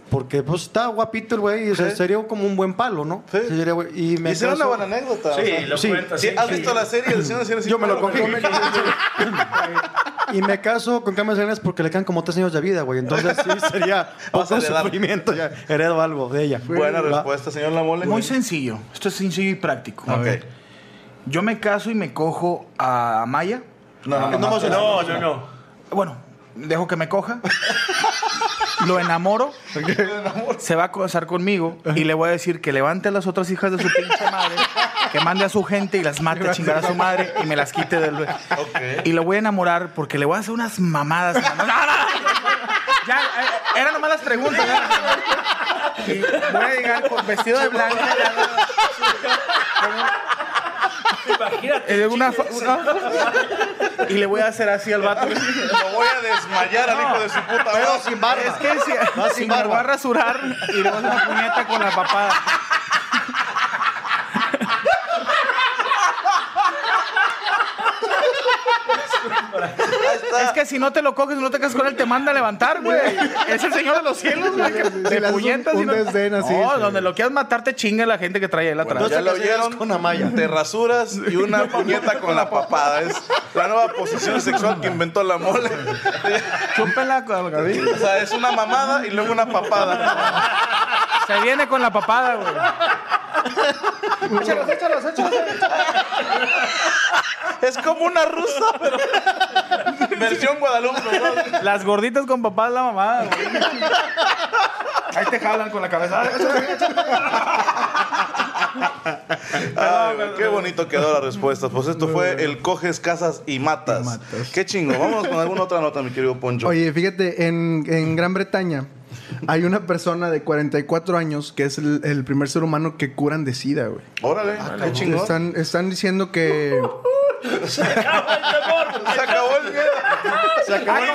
Porque pues está guapito el güey, o sea, Sí. sería como un buen palo, ¿no? Sí. Sería, y me Y será una caso- buena anécdota. o Sí, sea. lo Sí. cuenta. Sí, ¿Has sí. visto la serie del Señor de? Yo me lo cogí. y me caso con Carmen Salinas porque le quedan como tres años de vida, güey. Entonces sí sería a poco sufrimiento. Ya heredo algo de ella. Buena ¿Va? respuesta, señor Lamole. Muy sencillo. Esto es sencillo y práctico. Ok. Yo me caso y me cojo a Maya. No, no, no. No, No, no, no. Bueno, dejo que me coja. Lo enamoro. Se va a casar conmigo y le voy a decir que levante a las otras hijas de su pinche madre, que mande a su gente y las mate a chingar a su madre y me las quite del. Y lo voy a enamorar porque le voy a hacer unas mamadas. ¡No, no, no! Ya, eh, eran nomás las preguntas. Y voy a llegar con vestido de blanco. Imagínate. eh, una fa- una- y le voy a hacer así al vato. Lo voy a desmayar al hijo de su puta Pero madre. sin barba. Es que si, No, si sin me barba. lo va a rasurar y le voy a hacer una puñeta con la papada. Ahí está. Es que si no te lo coges, no te casas con él, te manda a levantar, güey. Es el señor de los cielos, güey. Te puñetas un- no- desdén así, No, sí. donde lo quieras matar, te chinga la gente que trae él atrás. Ya te lo oyeron. con Amaya. Te rasuras y una puñeta con la papada. Es la nueva posición sexual que inventó la mole. Chúpela con el O sea, es una mamada y luego una papada. Se viene con la papada, güey. Es como una rusa, pero. Versión Guadalupe. ¿no? Las gorditas con papá es la güey. Ahí te jalan con la cabeza. Ay, güey, qué bonito quedó la respuesta. Pues esto fue el coges, casas y matas. Qué chingo. Vamos con alguna otra nota, mi querido Poncho. Oye, fíjate, en, en Gran Bretaña hay una persona de 44 años que es el, el primer ser humano que curan de SIDA, güey. Órale, qué chingón. Están, están diciendo que... Se acabó el miedo. Se acabó.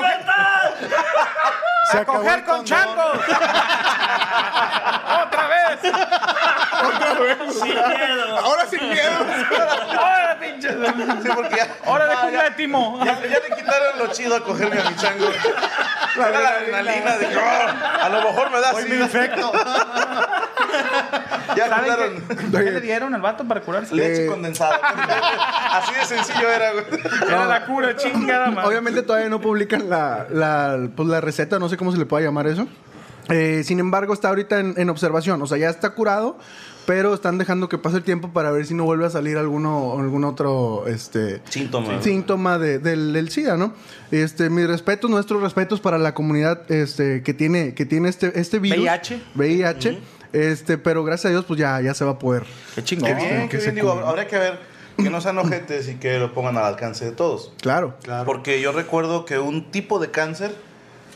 Se ¡A acabó coger el con condón. changos! ¡Otra vez! Sin miedo. Ahora sin miedo. ¡Ahora, pinche! Sí, porque ya, ¡Hora de cumbia de Timo! ya, ya le quitaron lo chido a cogerme a mi chango. La adrenalina de "Oh, a lo mejor me da Hoy sida". infecto. Ya ¿Saben quitaron qué, qué le dieron al vato para curarse? leche condensada. Así de sencillo era, güey. Era la cura, chingada madre. Obviamente todavía no publican la, la, pues, la receta, no sé cómo se le puede llamar eso. Eh, sin embargo, está ahorita en, en observación. O sea, ya está curado, pero están dejando que pase el tiempo para ver si no vuelve a salir alguno, algún otro este, Síntoma. síntoma de- del, del SIDA, ¿no? Este, mis respetos, nuestros respetos para la comunidad este, que tiene, que tiene este, este virus. VIH. VIH. Este, pero gracias a Dios, pues ya, ya se va a poder. Qué chingón. Qué bien, que bien. Digo, cure. habría que ver que no sean ojetes y que lo pongan al alcance de todos. Claro. Porque yo recuerdo que un tipo de cáncer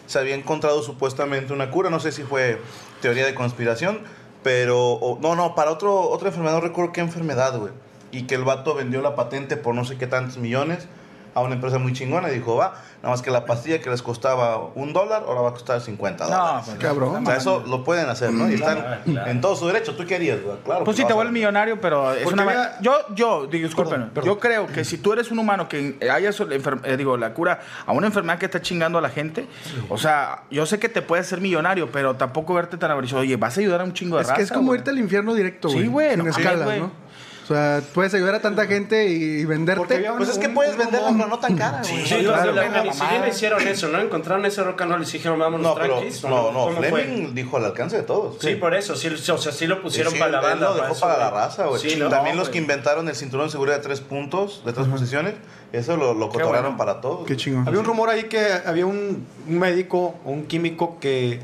se había encontrado supuestamente una cura. No sé si fue teoría de conspiración, pero. no, no, para otro, otra enfermedad, no recuerdo qué enfermedad, güey. Y que el vato vendió la patente por no sé qué tantos millones a una empresa muy chingona y dijo, va, nada más que la pastilla que les costaba un dólar, ahora va a costar 50 No, dólares. pues, Cabrón. o sea, eso lo pueden hacer, ¿no? Y están Claro, en todo su derecho. ¿Tú qué harías, güey? Claro. Pues sí, te vuelves millonario, pero es Porque una... había- Yo, yo, perdón. yo creo que si tú eres un humano que enfer- eh, digo, la cura a una enfermedad que está chingando a la gente, o sea, yo sé que te puedes ser millonario, pero tampoco verte tan averiguado. Oye, vas a ayudar a un chingo de Es raza, que es como güey. irte al infierno directo, Sí, güey. güey, Sin no escalas, güey. ¿no? O sea, puedes ayudar a tanta gente y venderte. Porque Pues es que puedes venderla, pero no tan cara, güey. Sí, claro, la- una ni siquiera hicieron eso, ¿no? Encontraron ese rock and roll y dijeron, vámonos No, pero tranquis. ¿o no, no, ¿Cómo fue? Fleming dijo al alcance de todos. Sí, por eso, sí, o sea, sí lo pusieron Sí, para la banda. lo dejó eso, para la güey. raza, güey. Sí, ¿no? También No, los que güey. inventaron el cinturón de seguridad de tres puntos, de tres posiciones, eso lo, lo cotorrearon bueno. para todos. Qué chingón. Había un rumor ahí que había un, un médico o un químico que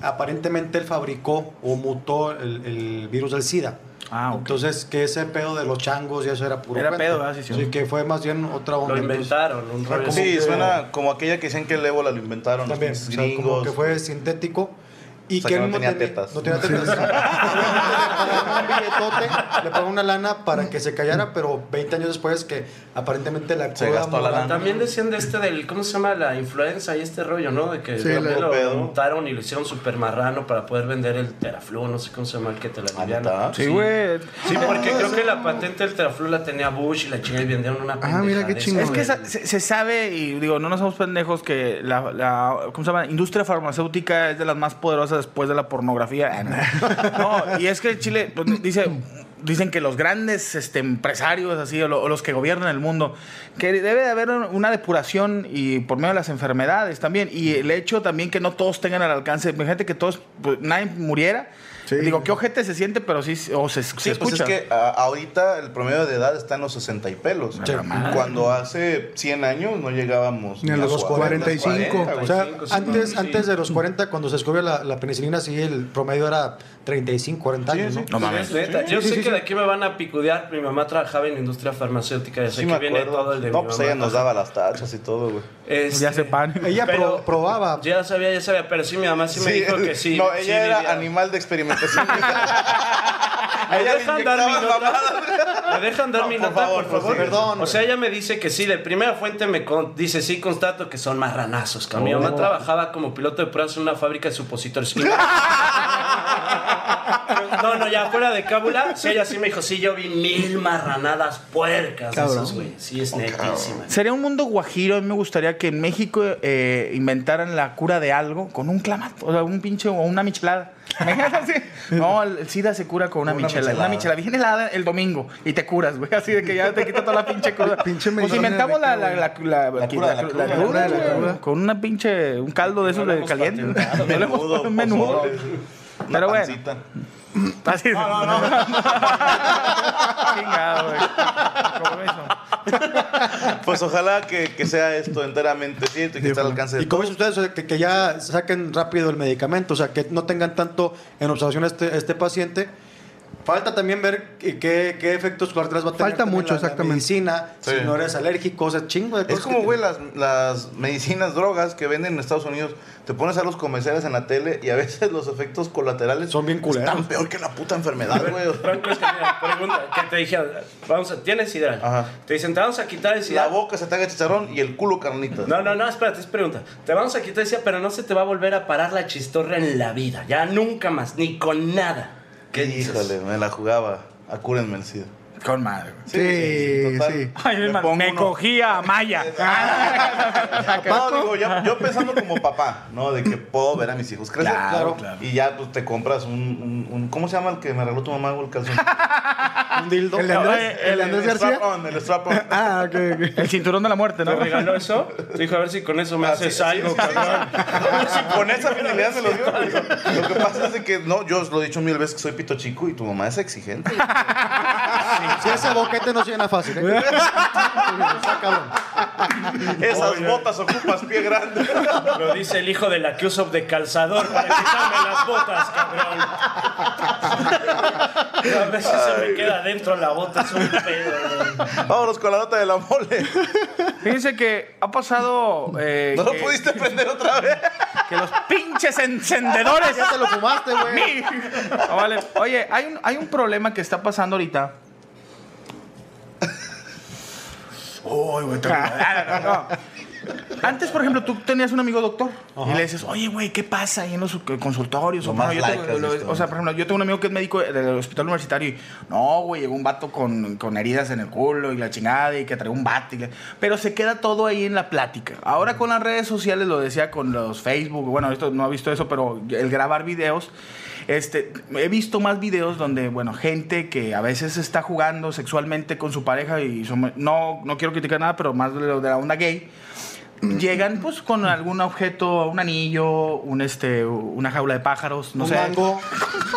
aparentemente él fabricó o mutó el, el virus del SIDA. Ah, ok. Entonces, que ese pedo de los changos y eso era puro Era cuento. pedo, ¿verdad? Sí, sí. Sí, que fue más bien otra onda. Lo inventaron, un rollo Sí, suena como aquella que decían que el ébola lo inventaron los También, o pinches sea, como que fue sintético. Y O sea, que que no tenía tetas. No tenía tetas. Le pagaron un billetote, le pagó una lana para que se callara, pero 20 años después que aparentemente la Se gastó la lana. También decían de este del, ¿cómo se llama? La influenza y este rollo, ¿no? De que Sí, lo montaron y lo hicieron super marrano para poder vender el teraflu, no sé cómo se llama el que te la ¿Ah? Sí, güey. Sí, porque creo que la patente del teraflu la tenía Bush y la chingada y vendieron una Ah, mira qué chingón. Es que se, se sabe, y digo, no nos somos pendejos, que la, la ¿cómo se llama? industria farmacéutica es de las más poderosas después de la pornografía. No, y es que Chile, pues, dice, dicen que los grandes este, empresarios, así, o, lo- o los que gobiernan el mundo, que debe de haber una depuración y por medio de las enfermedades también. Y el hecho también que no todos tengan al alcance, imagínate que todos, pues, nadie muriera. Sí. Digo, qué ojete se siente, pero sí, o se, se Sí, pues escucha. es que a- ahorita el promedio de edad está en los 60 y pelos. Cuando hace 100 años no llegábamos Ni a los 45. güey. O sea, 45, sí, antes, sí. antes de los 40, cuando se descubrió la, la penicilina, sí, el promedio era 35, 40 años, ¿no? No mames. Neta. Yo sé que de aquí me van a picudear. Mi mamá trabajaba en la industria farmacéutica. Ya sé Sí que me viene acuerdo. todo el de no, mi pues mamá. ella nos daba las tachas y todo, güey. Este, Ya se pan. Ella Pero- pro- probaba. Ya sabía, ya sabía, pero sí mi mamá sí, me dijo que sí. No, sí ella era vivía. animal de experimentación. ¿Me ella dejan dar mi nota? ¿Me dejan dar No, mi por nota, favor, por favor? sí. Perdón, O sea, ella me dice que sí. De primera fuente me con- dice, sí, constato que son marranazos. Que mi mamá trabajaba como piloto de pruebas en una fábrica de supositorios. no, no, ya fuera de cábula. Sí, ella sí me dijo, sí, yo vi mil marranadas puercas. de Cabrón. Esos, güey. Sí, es netísima. Sería un mundo guajiro. A mí me gustaría que en México eh, inventaran la cura de algo con un clamato, o sea, un pinche o una michelada. No, el, SIDA se cura con una, Una michelada. michelada. Una michelada bien helada el domingo y te curas, güey. Así de que ya te quita toda la pinche cosa. Pinche pues inventamos la, la, la, la, La cura de la cura. Con una pinche, un caldo de esos de caliente. patentado. No le hemos- Menudo, un menudo. Pero bueno. pancita. Así no, no, no. Chingado, güey. Pues ojalá que, que sea esto enteramente cierto y que esté al alcance de Y como todos. dicen ustedes, o sea, que, que ya saquen rápido el medicamento, o sea, que no tengan tanto en observación a este, este paciente. Falta también ver qué, qué- qué efectos colaterales va a tener. Falta también mucho, la- la exactamente. medicina, Sí. si no eres alérgico, o sea, chingo de cosas. Es como, que- güey, las, las medicinas, drogas que venden en Estados Unidos. Te pones a los comerciales en la tele y a veces los efectos colaterales Son bien culeros. Están peor que la puta enfermedad, güey. Franco, es que mira, pregunta, que te dijeron, vamos a, ¿tienes sidral? Ajá. Te dicen, te vamos a quitar el La sidral. boca se te haga chicharrón y el culo carnitas. No, no, no, espérate, es pregunta. Te vamos a quitar decía, pero no se te va a volver a parar la chistorra en la vida. Ya nunca más, ni con nada. ¿Qué dices? Híjole, me la jugaba. Acúrenme el SIDA. Con madre. Sí, sí. Ay, Me hermano, pongo me uno. cogía a Maya. No, digo, yo, yo pensando como papá, ¿no? De que puedo ver a mis hijos crecer. Claro, claro. Y ya, pues, te compras un, un, un- ¿Cómo se llama el que me regaló tu mamá, el calzón? Un dildo. ¿El de Andrés, el de Andrés García? strap-on, el strap-on. Ah, ok, ok. El cinturón de la muerte, ¿Te ¿no? regaló eso? Te dijo, a ver si con eso me Ah, haces sí, algo, sí, cabrón. Sí, con esa finalidad me lo dio. Lo que pasa es de que, no, yo os lo he dicho mil veces que soy pito chico y tu mamá es exigente. Si ese boquete no se llena fácil, ¿eh? Está cabrón. Esas botas ocupas pie grande. Lo dice el hijo de la que uso de calzador para quitarme las botas, cabrón. A veces se me queda dentro la bota, es un pedo. Vámonos con la nota de la mole. Fíjense que ha pasado. eh, ¿No lo que, pudiste prender otra vez? que los pinches encendedores. Ya te lo fumaste, güey. Mi- No, vale. Oye, hay un, hay un problema que está pasando ahorita. Uy, güey, te- No, no, no. Antes, por ejemplo, tú tenías un amigo doctor y le dices, oye, güey, ¿qué pasa ahí en los consultorios? Lo O, más bueno, yo like tengo- lo- o sea, por ejemplo, yo tengo un amigo que es médico del hospital universitario y, no, güey, llegó un vato con, con heridas en el culo y la chingada y que trae un y que- Pero se queda todo ahí en la plática. Ahora con las redes sociales, lo decía con los Facebook, bueno, esto no he visto eso, pero el grabar videos. Este, he visto más videos donde, bueno, gente que a veces está jugando sexualmente con su pareja y son- no, no quiero criticar nada, pero más de, lo de la onda gay, llegan pues con algún objeto, un anillo, un este, una jaula de pájaros, no un sé. mango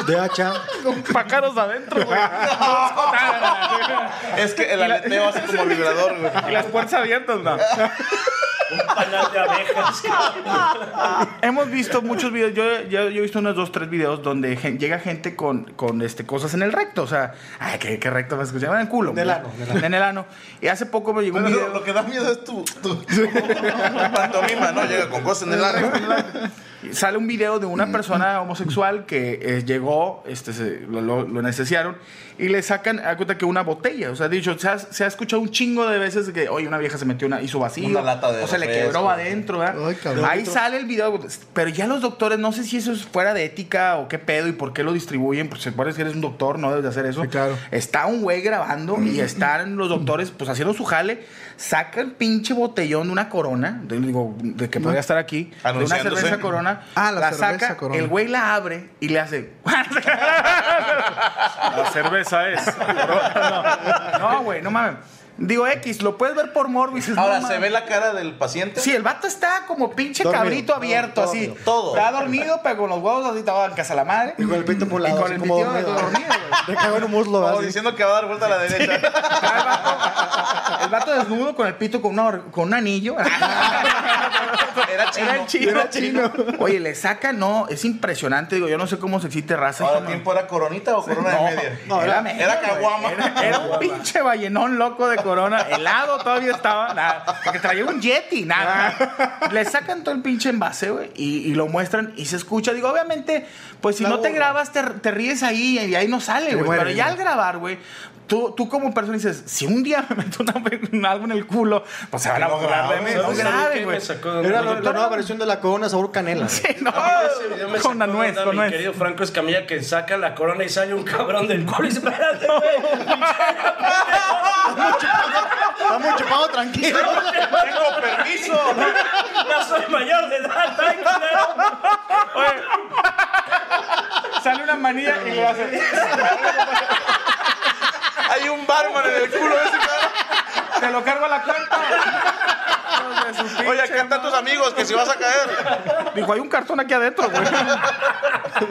de hacha. Con pájaros adentro, güey. Es que el aleteo hace como vibrador, güey. y las puertas abiertas, no. panal de abejas. Hemos visto muchos videos, yo, yo- yo he visto unos dos, tres videos donde gen- llega gente con, con este, cosas en el recto, o sea, ay, qué, qué recto me escuché, en el culo. En el ano, en el ano. En el ano. Y hace poco me llegó un video. lo que da miedo es tu, tu, tu pantomima, ¿no? Llega con cosas en el ano. Sale un video de una persona homosexual que eh, llegó, este, se- lo, lo, lo anestesiaron y le sacan, a cuenta que una botella. O sea, dicho, se ha, se ha escuchado un chingo de veces que, oye, una vieja se metió una, hizo vacío. Una lata de O se le quebró adentro, ¿verdad? Ay, cabrón. Ahí sale el video. Pero ya los doctores, no sé si eso es fuera de ética o qué pedo y por qué lo distribuyen. Porque se puede que eres un doctor, no debes de hacer eso. Sí, claro. Está un güey grabando y están los doctores, pues haciendo su jale. Saca el pinche botellón de una corona, de, digo, de que podría estar aquí, de una cerveza corona. Ah, la cerveza saca, Corona. el güey la abre y le hace. la cerveza es. No, No, güey, no mames. Digo, X, lo puedes ver por morbo y dices, Ahora, no ¿se ve la cara del paciente? Sí, el vato está como pinche Dormido. cabrito abierto, Todo así. Todo. Está dormido, pero con los huevos así, estaba en casa la madre. Y con el pito por un Y con así el pito dormido. güey. Le en un muslo, Como así. diciendo que va a dar vuelta a la derecha. Está el vato, el desnudo con el pito con, una con un anillo. Era chino. Era el chino. Era chino. Oye, le saca, no, es impresionante. Digo, yo no sé cómo se existe raza. ¿Ahora no. tiempo era coronita o corona No, de media? no, era, media, era güey. caguama. Era, era un pinche ballenón loco de corona. Helado todavía estaba. Nada. Porque traía un Yeti. Nada. Le sacan todo el pinche envase, güey. Y, y lo muestran y se escucha. Digo, obviamente, pues si La no te grabas, te, te ríes ahí y ahí no sale, güey. Pero ya al grabar, güey. Tú, tú como persona dices, si un día me meto una, un algo en el culo, pues se van a No burlar de mí. No ¿Sabes a mí graben, qué güey. Era la, la nueva versión de la corona sabor canela. Sí, no. Con la nuez, con mi nuez. querido Franco Escamilla que saca la corona y sale un cabrón del culo y dice, espérate, güey. Está muy chupado, tranquilo. Tengo permiso. Ya soy mayor de edad, culero. Sale una manilla y le hace. Hay un barman en el culo de ese cabrón. Te lo cargo a la cuenta. Oye, acá están tus amigos que si vas a caer. Dijo, hay un cartón aquí adentro, güey.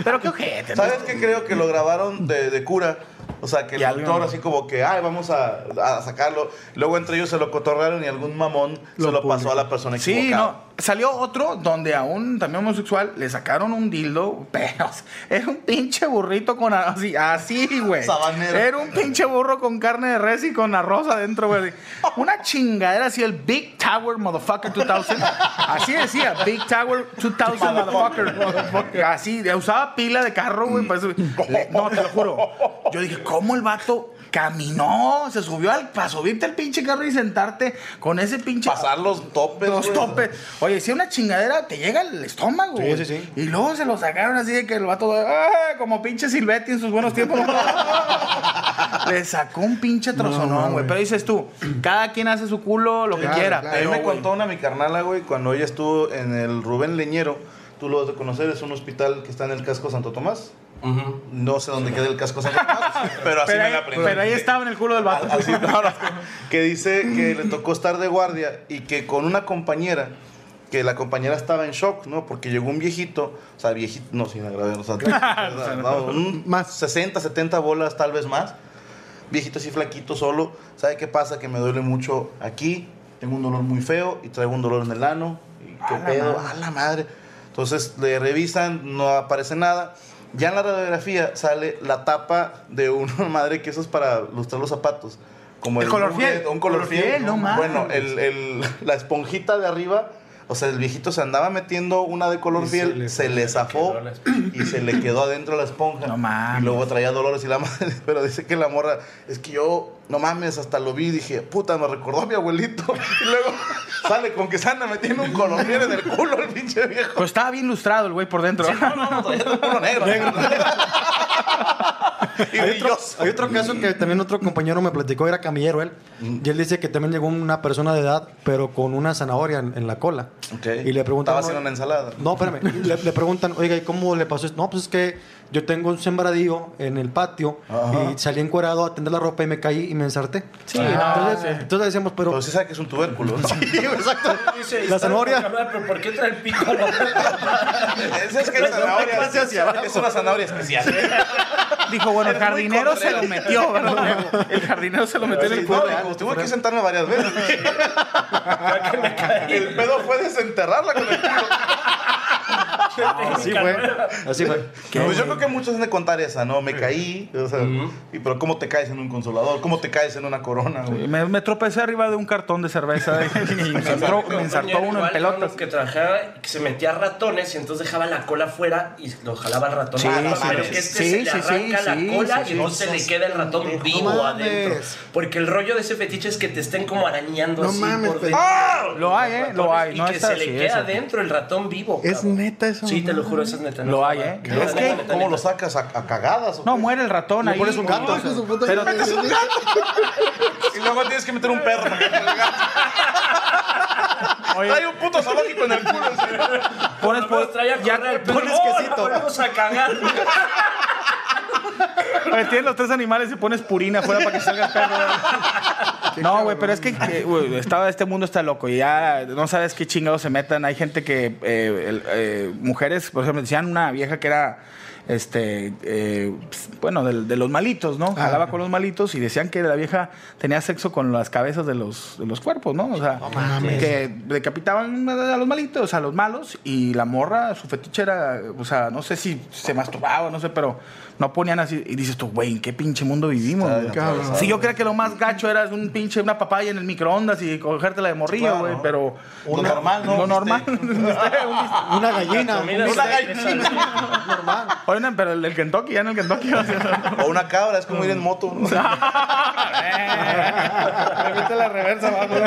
Pero qué ojete. ¿Sabes qué creo que lo grabaron de, de cura? O sea, que el alguien- así como que, ay, vamos a, a sacarlo. Luego entre ellos se lo cotorrearon y algún mamón se lo pasó a la persona Sí, equivocada. no. Salió otro donde a un también homosexual le sacaron un dildo, pero era un pinche burrito con así, así, güey. Sabanero. Era un pinche burro con carne de res y con arroz adentro, güey. Una chingadera así, el Big Tower Motherfucker 2000. Así decía, Big Tower 2000 Motherfucker. Así, usaba pila de carro, güey. por eso- le- No, te lo juro. Yo dije, ¿cómo el vato caminó? Se subió al, para subirte al pinche carro y sentarte con ese pinche Pasar los topes. los güey. topes. Oye, si una chingadera te llega al estómago. Sí, güey. sí, sí. Y luego se lo sacaron así de que el vato, ¡ah! como pinche Silvetti en sus buenos tiempos. Le sacó un pinche trozonón, güey. Pero dices tú, cada quien hace su culo lo que Claro, quiera. claro. Pero, me güey, contó una mi carnala, güey, cuando ella estuvo en el Rubén Leñero. Tú lo vas a conocer, es un hospital que está en el casco Santo Tomás. No sé dónde queda el casco pero así pero, me ahí, la aprendí. pero ahí estaba en el culo del vato. Así, no, no. que dice que le tocó estar de guardia y que con una compañera, que la compañera estaba en shock, ¿no? Porque llegó un viejito, o sea, viejito, no, sin agravar, o sea, no, un- Más. 60, 70 bolas, tal vez más. Viejito así flaquito, solo. ¿Sabe qué pasa? Que me duele mucho aquí, tengo un dolor muy feo y traigo un dolor en el ano. ¿Y qué A la pedo? madre. A la madre. Entonces le revisan, no aparece nada. Ya en la radiografía sale la tapa de una madre que eso es para lustrar los zapatos. Como El color fiel. Un color Color fiel. fiel, no. Bueno, el, el- la esponjita de arriba, o sea, el viejito se andaba metiendo una de color Y se fiel, le- se le zafó y se le quedó adentro la esponja. No mames. Y luego traía dolores y la madre, pero dice que la morra, es que yo, no mames, hasta lo vi y dije, puta, me recordó a mi abuelito. Y luego sale con que se anda metiendo un color fiel en el culo el pinche viejo. Pero estaba bien lustrado el güey por dentro. No, no, no, traía el culo negro. y Hay otro, brilloso. hay otro caso que también otro compañero me platicó, era camillero él. Y él dice que también llegó una persona de edad, pero con una zanahoria en, en la cola. Ok. Y le preguntan. Estaba haciendo una ensalada. No, espérame. le, le preguntan, oiga, ¿y cómo le pasó esto? No, pues es que yo tengo un sembradío en el patio Ajá. y salí encuerado a tender la ropa y me caí y me ensarté. Sí, entonces, sí. entonces decíamos, pero. Pero sí sabe que es un tubérculo. ¿no? exacto. Dice, La zanahoria. Pero ¿por qué trae el pico a la Esa es que es zanahoria. Es una zanahoria especial. Dijo, bueno, el Es jardinero se lo metió, ¿verdad? El jardinero se lo metió en el. No, dijo, tuve que sentarme varias veces. el pedo fue desenterrarla con el culo. Así fue. Así fue. Pues yo creo que muchos han de contar esa, ¿no? Me caí, o sea, y pero ¿cómo te caes en un consolador? ¿Cómo te caes en una corona? güey? Me, me tropecé arriba de un cartón de cerveza y me ensartó, me ensartó uno en pelotas. que trabajaba, que se metía ratones y entonces dejaba la cola afuera y lo jalaba el ratón. Sí, Ah, sí, pero sí, que este sí, se le sí, sí, arranca la sí, cola sí, y entonces se le queda el ratón vivo mames. adentro. Porque el rollo de ese fetiche es que te estén como arañando No así mames, por dentro. Lo hay, ¿eh? Lo hay. Y No que se le así, queda adentro el ratón vivo. Es cabrón. Neta eso. Sí, te lo juro, eso es neta. no Lo hay. ¿eh? Neta, Es que, neta, neta, ¿cómo neta. lo sacas? ¿A, a cagadas? o No, qué? muere el ratón Le ahí. pones un gato. Pero-. Y luego tienes que meter un perro. para que te diga. Oye, Hay un puto zoológico en el culo. pones, trae a ya pones quesito. Volvemos a cagar. Oye, tienes los tres animales y pones purina afuera para que salga el perro. No, güey, pero es que güey, estaba, este mundo está loco y ya no sabes qué chingados se metan. Hay gente que, eh, el- eh, mujeres, por ejemplo, decían una vieja que era, este, eh, pues, bueno, de, de los malitos, ¿no? Jalaba con los malitos y decían que la vieja tenía sexo con las cabezas de los, de los cuerpos, ¿no? O sea, que decapitaban a los malitos, a los malos y la morra, su fetiche era, o sea, no sé si se masturbaba, no sé, pero no ponían así. Y dices tú, güey, ¿en qué pinche mundo vivimos? Si yo creía que lo más gacho era un pinche, una papaya en el microondas y cogértela de morrillo, Claro, güey, ¿no? pero... Lo normal, ¿no? Lo normal. Una gallina. Comida un está- bistec. esa- Oye, pero el del Kentucky, ya en el Kentucky. O una cabra, es como ir en moto. ¿no? Le mete la reversa, vamos.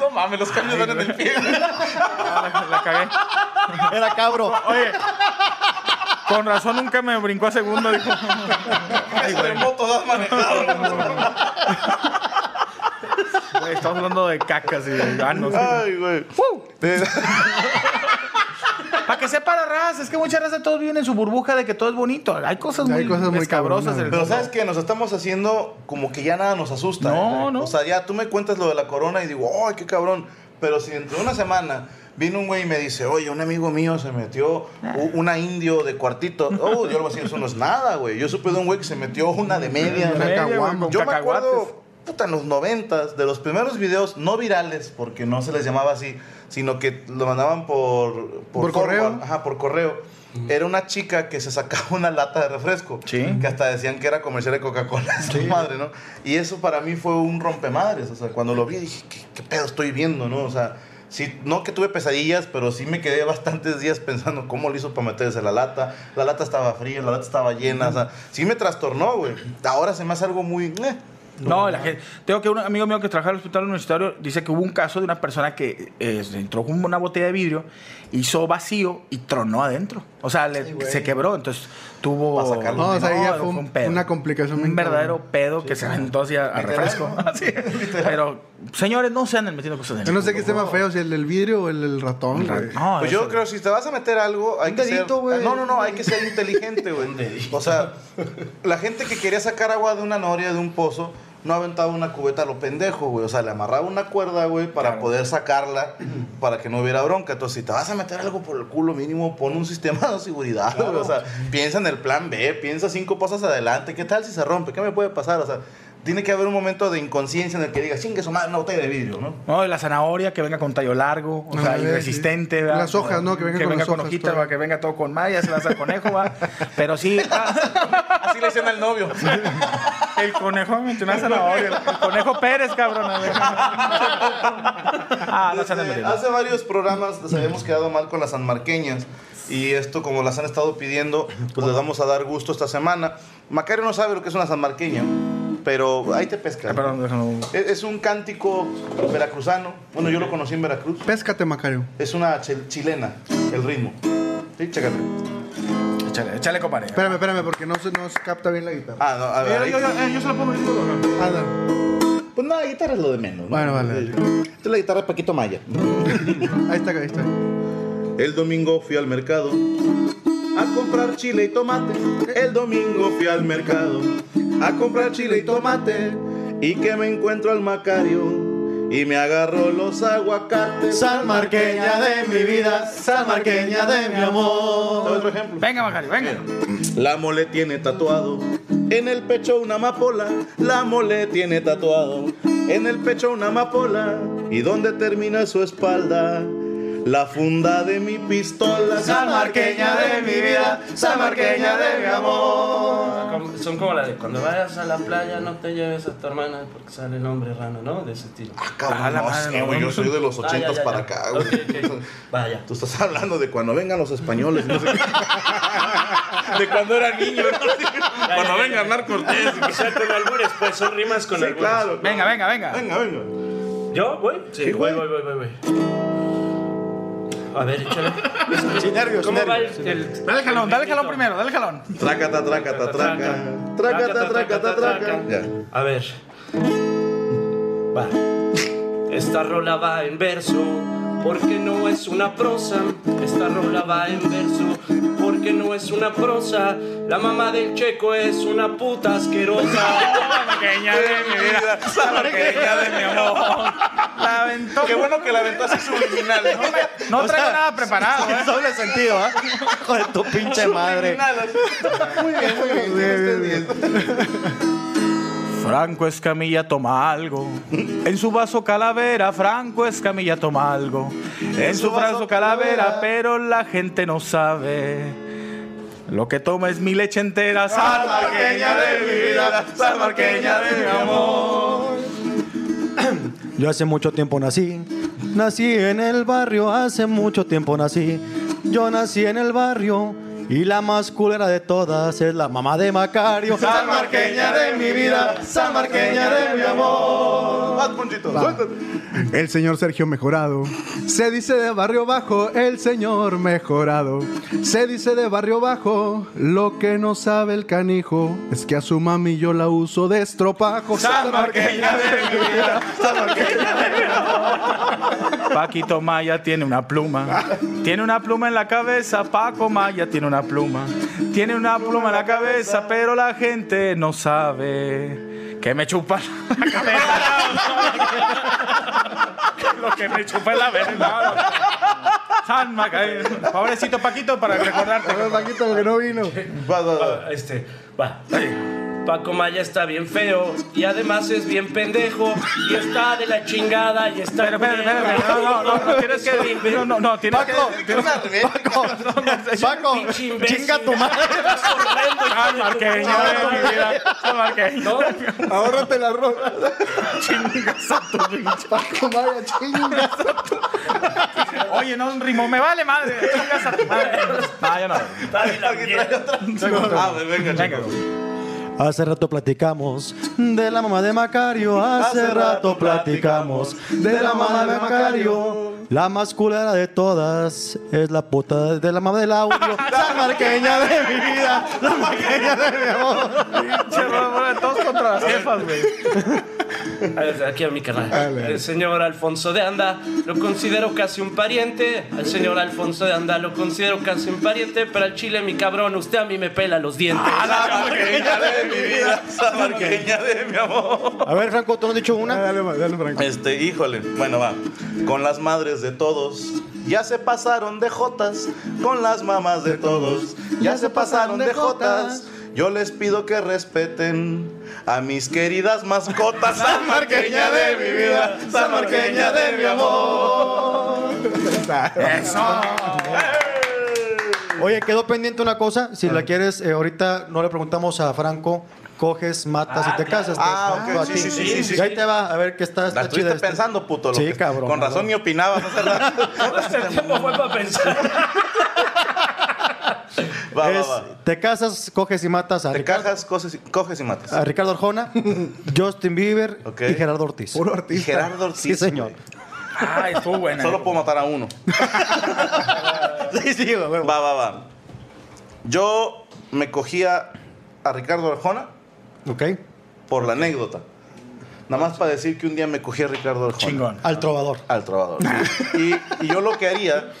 No mames, los cambios van en el pie. la, la cagué. Era cabro. Oye, con razón nunca me brincó a segundo, dijo. Moto has manejado. Güey, estamos hablando de cacas y de ganos. Ay, güey. Para que sepa la raza, es que mucha raza todos viven en su burbuja de que todo es bonito. Hay cosas muy, Hay cosas muy escabrosas. en el Pero mundo. sabes que nos estamos haciendo como que ya nada nos asusta. No, ¿eh? no. O sea, ya tú me cuentas lo de la corona y digo, ¡ay, qué cabrón! Pero si dentro de una semana viene un güey y me dice, oye, un amigo mío se metió u- una indio de cuartito. Oh, yo le voy a eso no es nada, güey. Yo supe de un güey que se metió una de media. De media, Yo me acuerdo, puta, en los noventas, de los primeros videos, no virales, porque no se les llamaba así, sino que lo mandaban por... Por forward, correo. Ajá, por correo. Era una chica que se sacaba una lata de refresco. Sí. Que hasta decían que era comercial de Coca-Cola. Esa madre, ¿no? Y eso para mí fue un rompemadres. O sea, cuando lo vi dije, ¿qué, qué pedo estoy viendo, no? O sea, sí, no que tuve pesadillas, pero sí me quedé bastantes días pensando cómo lo hizo para meterse la lata. La lata estaba fría, la lata estaba llena. O sea, sí me trastornó, güey. Ahora se me hace algo muy... eh. No, la gente. Tengo que un amigo mío que trabaja en el hospital universitario dice que hubo un caso de una persona que eh, entró con una botella de vidrio, hizo vacío y tronó adentro. O sea, le- se quebró. Entonces tuvo. Pa' sacarlo. No, o sea, ahí ya pero fue un- una complicación Un verdadero cabrón. pedo que se aventó hacia a refresco. Así. Pero, señores, no se anden metiendo cosas en el Yo no sé qué esté más feo, si el del vidrio o el del ratón. No, Pues eso- yo creo si te vas a meter algo, hay Un que dedito, ser. güey. No, no, no, hay que ser inteligente, güey. O sea, la gente que quería sacar agua de una noria, de un pozo, no aventaba una cubeta a lo pendejo, güey. O sea, le amarraba una cuerda, güey, para poder sacarla, para que no hubiera bronca. Entonces, si te vas a meter algo por el culo, mínimo pon un sistema de seguridad, güey. O sea, piensa en el plan B, piensa cinco pasos adelante. ¿Qué tal si se rompe? ¿Qué me puede pasar? O sea, tiene que haber un momento de inconsciencia en el que digas, chingue su madre, una botella de vidrio, ¿no? No, y la zanahoria que venga con tallo largo, o sea, resistente. Las hojas, ¿no? Que venga con las hojas, hojitas, que venga todo con mallas, se las da conejo, va. Pero sí, ah, Así le decían al novio. el conejo me metió una zanahoria. El conejo Pérez, cabrón. Ah, no metiendo. hace varios programas nos habíamos quedado mal con las sanmarqueñas. Y esto, como las han estado pidiendo, pues les vamos a dar gusto esta semana. Macario no sabe lo que es una sanmarqueña, pero ahí te pesca. Ah, perdón, déjame- Es, es un cántico veracruzano. Bueno, yo lo conocí en Veracruz. Péscate, Macario. Es una chil- chilena, el ritmo. Sí, chécate. Échale, échale, compadre. Espérame, espérame, porque no se nos capta bien la guitarra. Ah, no, a ver. ahí- Yo, yo, yo, yo se lo pongo. Anda. Pues no, la guitarra es lo de menos. ¿no? Bueno, vale. Esta es la guitarra de Paquito Maya. Ahí está, ahí está. El domingo fui al mercado a comprar chile y tomate. El domingo fui al mercado a comprar chile y tomate. Y que me encuentro al Macario y me agarró los aguacates. Salmarqueña de mi vida, salmarqueña de mi amor. Otro ejemplo. Venga, Macario, venga. La mole tiene tatuado en el pecho una amapola. La mole tiene tatuado en el pecho una amapola. ¿Y dónde termina su espalda? La funda de mi pistola. Salmarqueña de mi vida, salmarqueña de mi amor. Son como la de cuando vayas a la playa no te lleves a tu hermana porque sale el hombre rana, ¿no? De ese estilo. Cabrón, Ah, la no sé, güey, yo soy de los Ah, ochentas ya, para ya. acá, güey. Vaya. Tú estás hablando de cuando vengan los españoles. no sé qué. de cuando era niño. ¿no? cuando ya, ya, venga Hernán Cortés. O sea, con albures, pues son rimas con Sí, albures. claro. Venga, venga, venga. Venga, venga. ¿Yo? ¿Voy? Sí, voy, güey. voy, voy, voy, voy. A ver, échale. Sin nervios, sin ¿Cómo va el, nervios. el- Dale jalón, el dale jalón ritmito? primero, dale jalón. Trácata, trácata, traca. Trácata, trácata, traca. Ya. A ver. Va. Esta rola va en verso, porque no es una prosa. Esta rola va en verso, porque no es una prosa. La mamá del checo es una puta asquerosa. Salmarqueña de mi vida, salmarqueña de mi amor. La aventó. Qué bueno que la aventó así subliminal. ¿no? No traigo nada preparado, ¿eh? Doble sentido, ¿ah? Hijo de tu pinche madre. Muy bien, muy bien. tienes bien. Franco Escamilla toma algo. En su vaso calavera, Franco Escamilla toma algo. En su vaso calavera, pero la gente no sabe. Lo que toma es mi leche entera, salmarqueña de mi vida, salmarqueña de mi amor. Yo hace mucho tiempo nací, nací en el barrio, hace mucho tiempo nací. Yo nací en el barrio y la más culera de todas es la mamá de Macario. Salmarqueña de mi vida, salmarqueña de mi amor. El señor Sergio Mejorado. Se dice de barrio bajo, el señor mejorado. Se dice de barrio bajo, lo que no sabe el canijo es que a su mami yo la uso de estropajo. Salmarqueña de mi vida, salmarqueña de mi amor. Paquito Maya tiene una pluma. Tiene una pluma en la cabeza. Paco Maya tiene una pluma. Tiene una pluma en la cabeza, pero la gente no sabe que me chupa la cabeza. Lo que me chupa es la verdad. San Macario. Pobrecito Paquito para recordarte. Paquito que no vino. Vas, vas. Ah, Este, va. Paco Maya está bien feo y además es bien pendejo y está de la chingada y está. Pero, espérate, espérate, espérate. No, no, no, no, tienes que. No, no, no, tienes que. tienes que- Paco, Pinche imbécil. chinga tu madre. San Marqueño de mi vida. Marqueño. Ahórrate la ropa. Paco Maya, chingas. Oye, no rimó, me vale madre. Chingas a tu madre. No, yo no. Dale la mierda. Ah, pues venga, Venga. Hace rato platicamos de la mamá de Macario. Hace rato platicamos de la mamá de Macario. La más culera de todas es la puta de la mamá del audio. Salmarqueña de mi vida, salmarqueña de mi amor. Pinche Robo, Todos contra las jefas, güey. Aquí a mi canal. El señor Alfonso de Anda lo considero casi un pariente. Al señor Alfonso de Anda lo considero casi un pariente. Pero al chile, mi cabrón, usted a mí me pela los dientes. Salmarqueña de mi vida, salmarqueña de mi amor. A ver, Franco, tú no has dicho una. Dale, dale, Franco. Este, híjole, bueno, va. Con las madres de todos, ya se pasaron de jotas. Con las mamás de todos, ya se pasaron de jotas. Yo les pido que respeten a mis queridas mascotas. Salmarqueña de mi vida, salmarqueña de mi amor. Eso. Oye, quedó pendiente una cosa. Si la quieres, eh, ahorita no le preguntamos a Franco. Coges, matas y te casas. Ah, ok, sí, sí, sí, sí, sí, Y ahí te va, a ver qué está, La está estuviste este. pensando, puto. lo Sí, que- cabrón, Con razón ni opinabas hace rato. Este tiempo fue para pensar. Va, va, Es, va. te casas, coges y matas a, Te Ricardo, cajas, coges y, coges y matas. a Ricardo Arjona, Justin Bieber Ok. y Gerardo Ortiz. Puro Y artista. Gerardo Ortiz. Sí, señor. estuvo buena. Solo puedo matar a uno. Sí, sí. Va, va, va. Yo me cogía a Ricardo Arjona Ok. por la anécdota. Nada más para decir que un día me cogí a Ricardo Arjona. Chingón. Al trovador. Al trovador. y, y yo lo que haría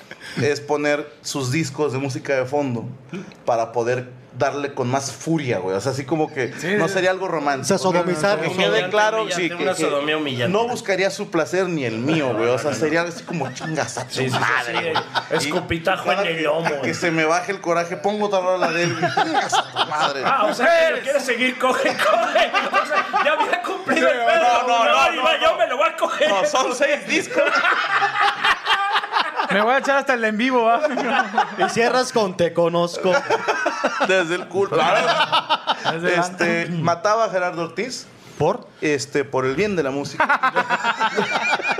es poner sus discos de música de fondo para poder darle con más furia, güey. O sea, así como que no sería algo romántico. O sea, sodomizar. Que quede claro, sí, que, una que sodomía humillante. no buscaría su placer ni el mío, güey. O sea, sería así como chingas a tu Sí, sí, madre. Escupitajo en el que- lomo, Que se me baje el coraje, pongo otra rola de él, güey. Chingas a tu madre. Ah, o sea, que lo quieres seguir, coge, coge. O sea, ya había cumplido el No, pedo. no, no, no, yo no. me lo voy a coger. No, son seis discos. Me voy a echar hasta el en vivo, ¿va? Y cierras con Te conozco. Desde el culo. Este, mataba a Gerardo Ortiz. ¿Por? este, por el bien de la música.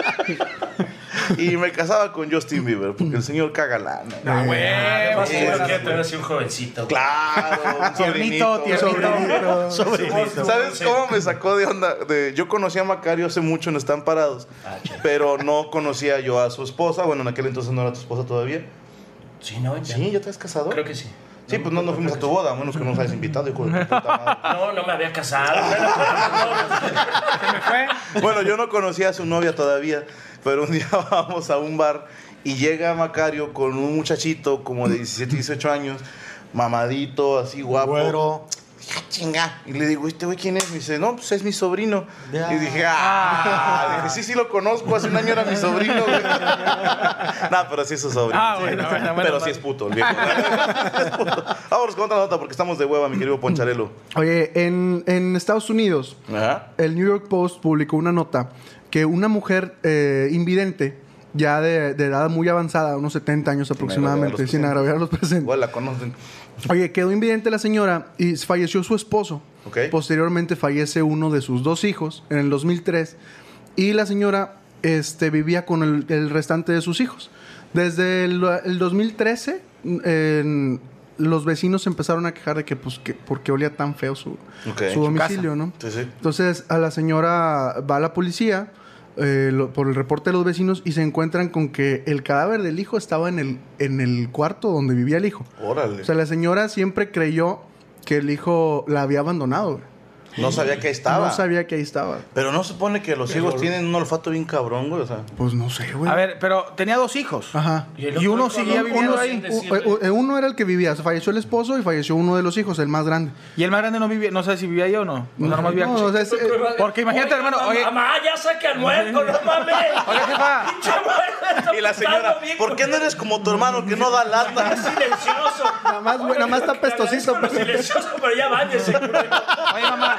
y me casaba con Justin Bieber, porque el señor caga lana. Ah, güey. Más Sí, que tener así un jovencito. Claro, un Tiernito, sobrinito. tiernito. Sobrinito. ¿Sabes cómo me sacó de onda? De, yo conocí a Macario hace mucho en Están Parados, Ah, pero no conocía yo a su esposa. Bueno, en aquel entonces no era tu esposa todavía. Sí, ¿no? Ya. Sí, ¿ya te has casado? Creo que sí. Sí, pues no, no fuimos a tu boda, a menos que no nos hayas invitado, hijo de tu puta madre. No, no me había casado. Bueno, yo no conocía a su novia todavía, pero un día vamos a un bar y llega Macario con un muchachito como de 17, 18 años, mamadito, así guapo. Dije, "Ah, chinga. Y le digo, ¿este güey quién es? Me dice, no, pues es mi sobrino. Ya. Y dije, ah, dije, sí, sí lo conozco, hace un año era mi sobrino. güey". no, pero sí es su sobrino. Ah, sí. bueno, bueno, bueno, Pero bueno. sí es puto, el viejo. Es puto. Vámonos con otra nota porque estamos de hueva, mi querido Poncharelo. Oye, en, en Estados Unidos, Ajá. el New York Post publicó una nota que una mujer eh, invidente, ya de, de edad muy avanzada, unos 70 años aproximadamente, sin agraviar a los presentes. Igual la conocen. Oye, quedó invidente la señora y falleció su esposo. Ok. Posteriormente fallece uno de sus dos hijos en el 2003 y la señora este, vivía con el, el restante de sus hijos. Desde el, el 2013 en- los vecinos empezaron a quejar de que, pues, que porque olía tan feo su, Ok. su Su domicilio, ¿no? Sí, sí. Entonces a la señora va a la policía eh, lo- por el reporte de los vecinos y se encuentran con que el cadáver del hijo estaba en el, en el cuarto donde vivía el hijo. Órale. O sea, la señora siempre creyó que el hijo la había abandonado. güey. No sabía que ahí estaba. No sabía que ahí estaba. Pero no supone que los hijos tienen un olfato bien cabrón, güey. O sea, Pues no sé, güey. A ver, pero tenía dos hijos. Ajá. Y uno seguía viviendo uno ahí. U- decirle. u- uno era el que vivía. Falleció el esposo y falleció uno de los hijos, el más grande. Y el más grande no vivía, no sé si vivía ahí o no. O sea, nomás vivía- No, o sea, es- eh, Porque imagínate, hermano, mamá, oye- Mamá, ya saca el muerto, no mames. Oiga, jefa. Pinche muerto, está y la señora, ¿por qué no eres como tu hermano que no da Es lata? silencioso. Nada más, güey, nada más está pestosito, pues. silencioso, pero ya váyase. culero. Oye, mamá,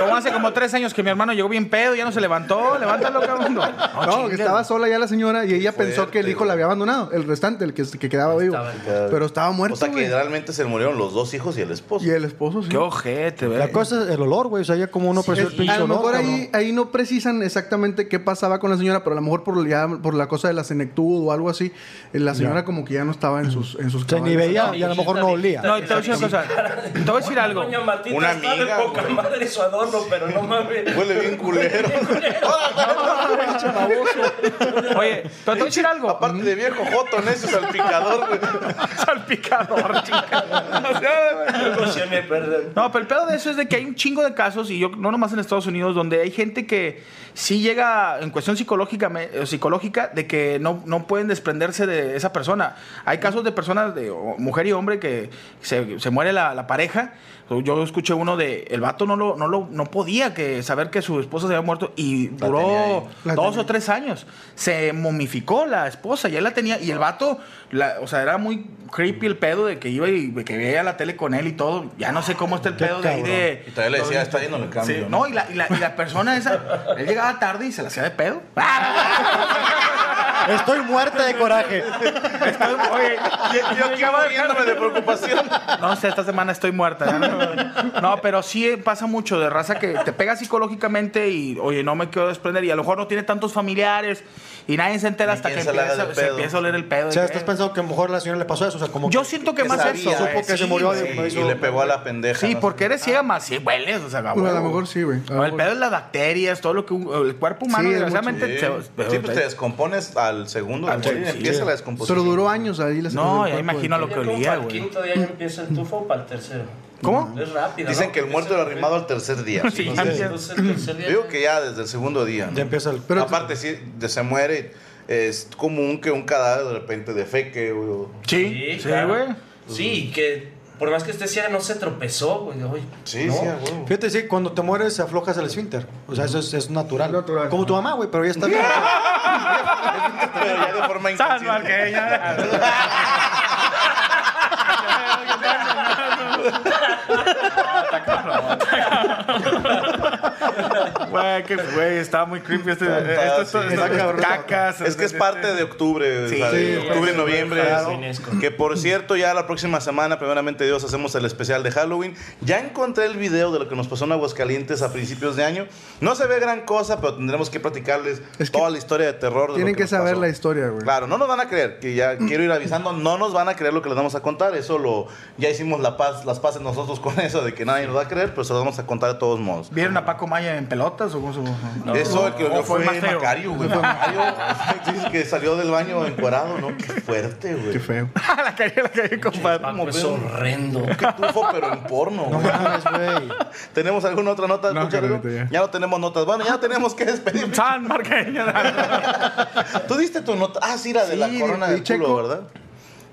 como hace como tres años que mi hermano llegó bien pedo, ya no se levantó, levántalo, cabrón. No, No, que estaba sola ya la señora y ella pensó que el hijo la había abandonado, el restante, el que, que quedaba vivo. Estaba Pero estaba muerto. O sea, que güey. realmente se murieron los dos hijos y el esposo. Y el esposo, sí. Qué ojete, La ¿verdad? cosa es el olor, güey. O sea, ya como uno preció el Es- pinche a lo mejor ahí, ahí no precisan exactamente qué pasaba con la señora, pero a lo mejor por, ya- por la cosa de la senectud o algo así, eh, la señora como que ya no estaba en sus, en sus O sea, ni veía y a lo mejor no olía. No, y te voy a decir una cosa. Te voy a decir algo. Una amiga, adorno, pero no mames. Huele bien culero. Oye, pero te voy a decir algo. Aparte de viejo joto, necio salpicador, güey. Salpicador, perdón. No, pero el pedo de eso es de que hay un chingo de casos, y yo no nomás en Estados Unidos, donde hay gente que sí llega en cuestión psicológica, eh, psicológica de que no, no pueden desprenderse de esa persona. Hay casos de personas, de mujer y hombre, que se, se muere la, la pareja. Yo escuché uno de, el vato no lo, no lo, no podía que saber que su esposa se había muerto y La duró dos o tres años. Se momificó la esposa, ya la tenía, y el vato, la- o sea, era muy creepy el pedo de que iba y que veía la tele con él y todo. Ya no sé cómo está el pedo de ahí de. Y todavía le decía, está yendo el cambio. Sí, no, y la, y, la, y la persona esa, él llegaba tarde y se la hacía de pedo. Estoy muerta de coraje. Oye, yo, Yo aquí muriéndome de preocupación. No sé, esta semana estoy muerta. No, pero sí pasa mucho de raza que te pega psicológicamente y, oye, no me quiero desprender. Y a lo mejor no tiene tantos familiares y nadie se entera hasta que se empieza, se empieza a oler el pedo. O sea, estás que- pensando que a lo mejor la señora le pasó eso. O sea, como Yo siento que más sabía, eso. supo que sí, se murió güey. de- Sí, y le pegó a la pendeja. Sí, ¿no? porque eres ciega más, sí, hueles, o sea, Bueno, a lo mejor sí, güey. El mejor. pedo es las bacterias, todo lo que un- el cuerpo humano, Sí, desgraciadamente, Sí, se- Sí, pues te descompones al segundo empieza sí. la descomposición. Pero duró años ahí. la No, ya imagino lo que olía, para el güey. quinto día ya empieza el tufo o para el tercero. ¿Cómo? Es rápido. Dicen ¿no? que el muerto era arrimado al tercer día. Sí, ya. Entonces el tercer día. Digo que ya desde el segundo día. ¿no? Ya empieza el... Pero- Aparte, sí, de- se muere, es común que un cadáver de repente defeque, güey. Sí, sí, claro. güey. Sí, que Por más que usted ciega, no se tropezó, güey. Sí, ¿no? sí, huevo. Fíjate, sí, cuando te mueres aflojas el esfínter. O sea, eso es, es natural. Natural. Como tu mamá, güey, pero ya está bien. Pero ya de forma San inconsciente. Marqueña. Güey, qué güey, estaba muy creepy este. Está, esto, esto, sí. esto- Está cabrón. cacas. Es que es este- parte de octubre, Sí, o sea, de sí, octubre sí, noviembre. claro. Que por cierto, ya la próxima semana, primeramente Dios, hacemos el especial de Halloween. Ya encontré el video de lo que nos pasó en Aguascalientes a principios de año. No se ve gran cosa, pero tendremos que platicarles Es que toda la historia de terror. de Tienen que nos saber pasó. la historia, güey. Claro, no nos van a creer, que ya quiero ir avisando, no nos van a creer lo que les vamos a contar, eso lo ya hicimos la paz, las paces nosotros con eso de que nadie nos va a creer, pero se lo vamos a contar de todos modos. ¿Vieron a Paco Maya en pelotas o cómo se No. Eso el que ¿O lo fue fue, feo? Macario, güey. Macario dice que salió del baño encuerado, ¿no? Qué fuerte, güey. Qué feo. la calle, la calle, compadre. Es horrendo. Qué tufo, pero en porno. No güey. mames, güey. ¿Tenemos alguna otra nota? No, ya. ya no tenemos notas. Bueno, ya tenemos que despedir. San Marqueña. Tú diste tu nota. Ah, sí, la de Sí, la corona del Checo. culo, ¿verdad?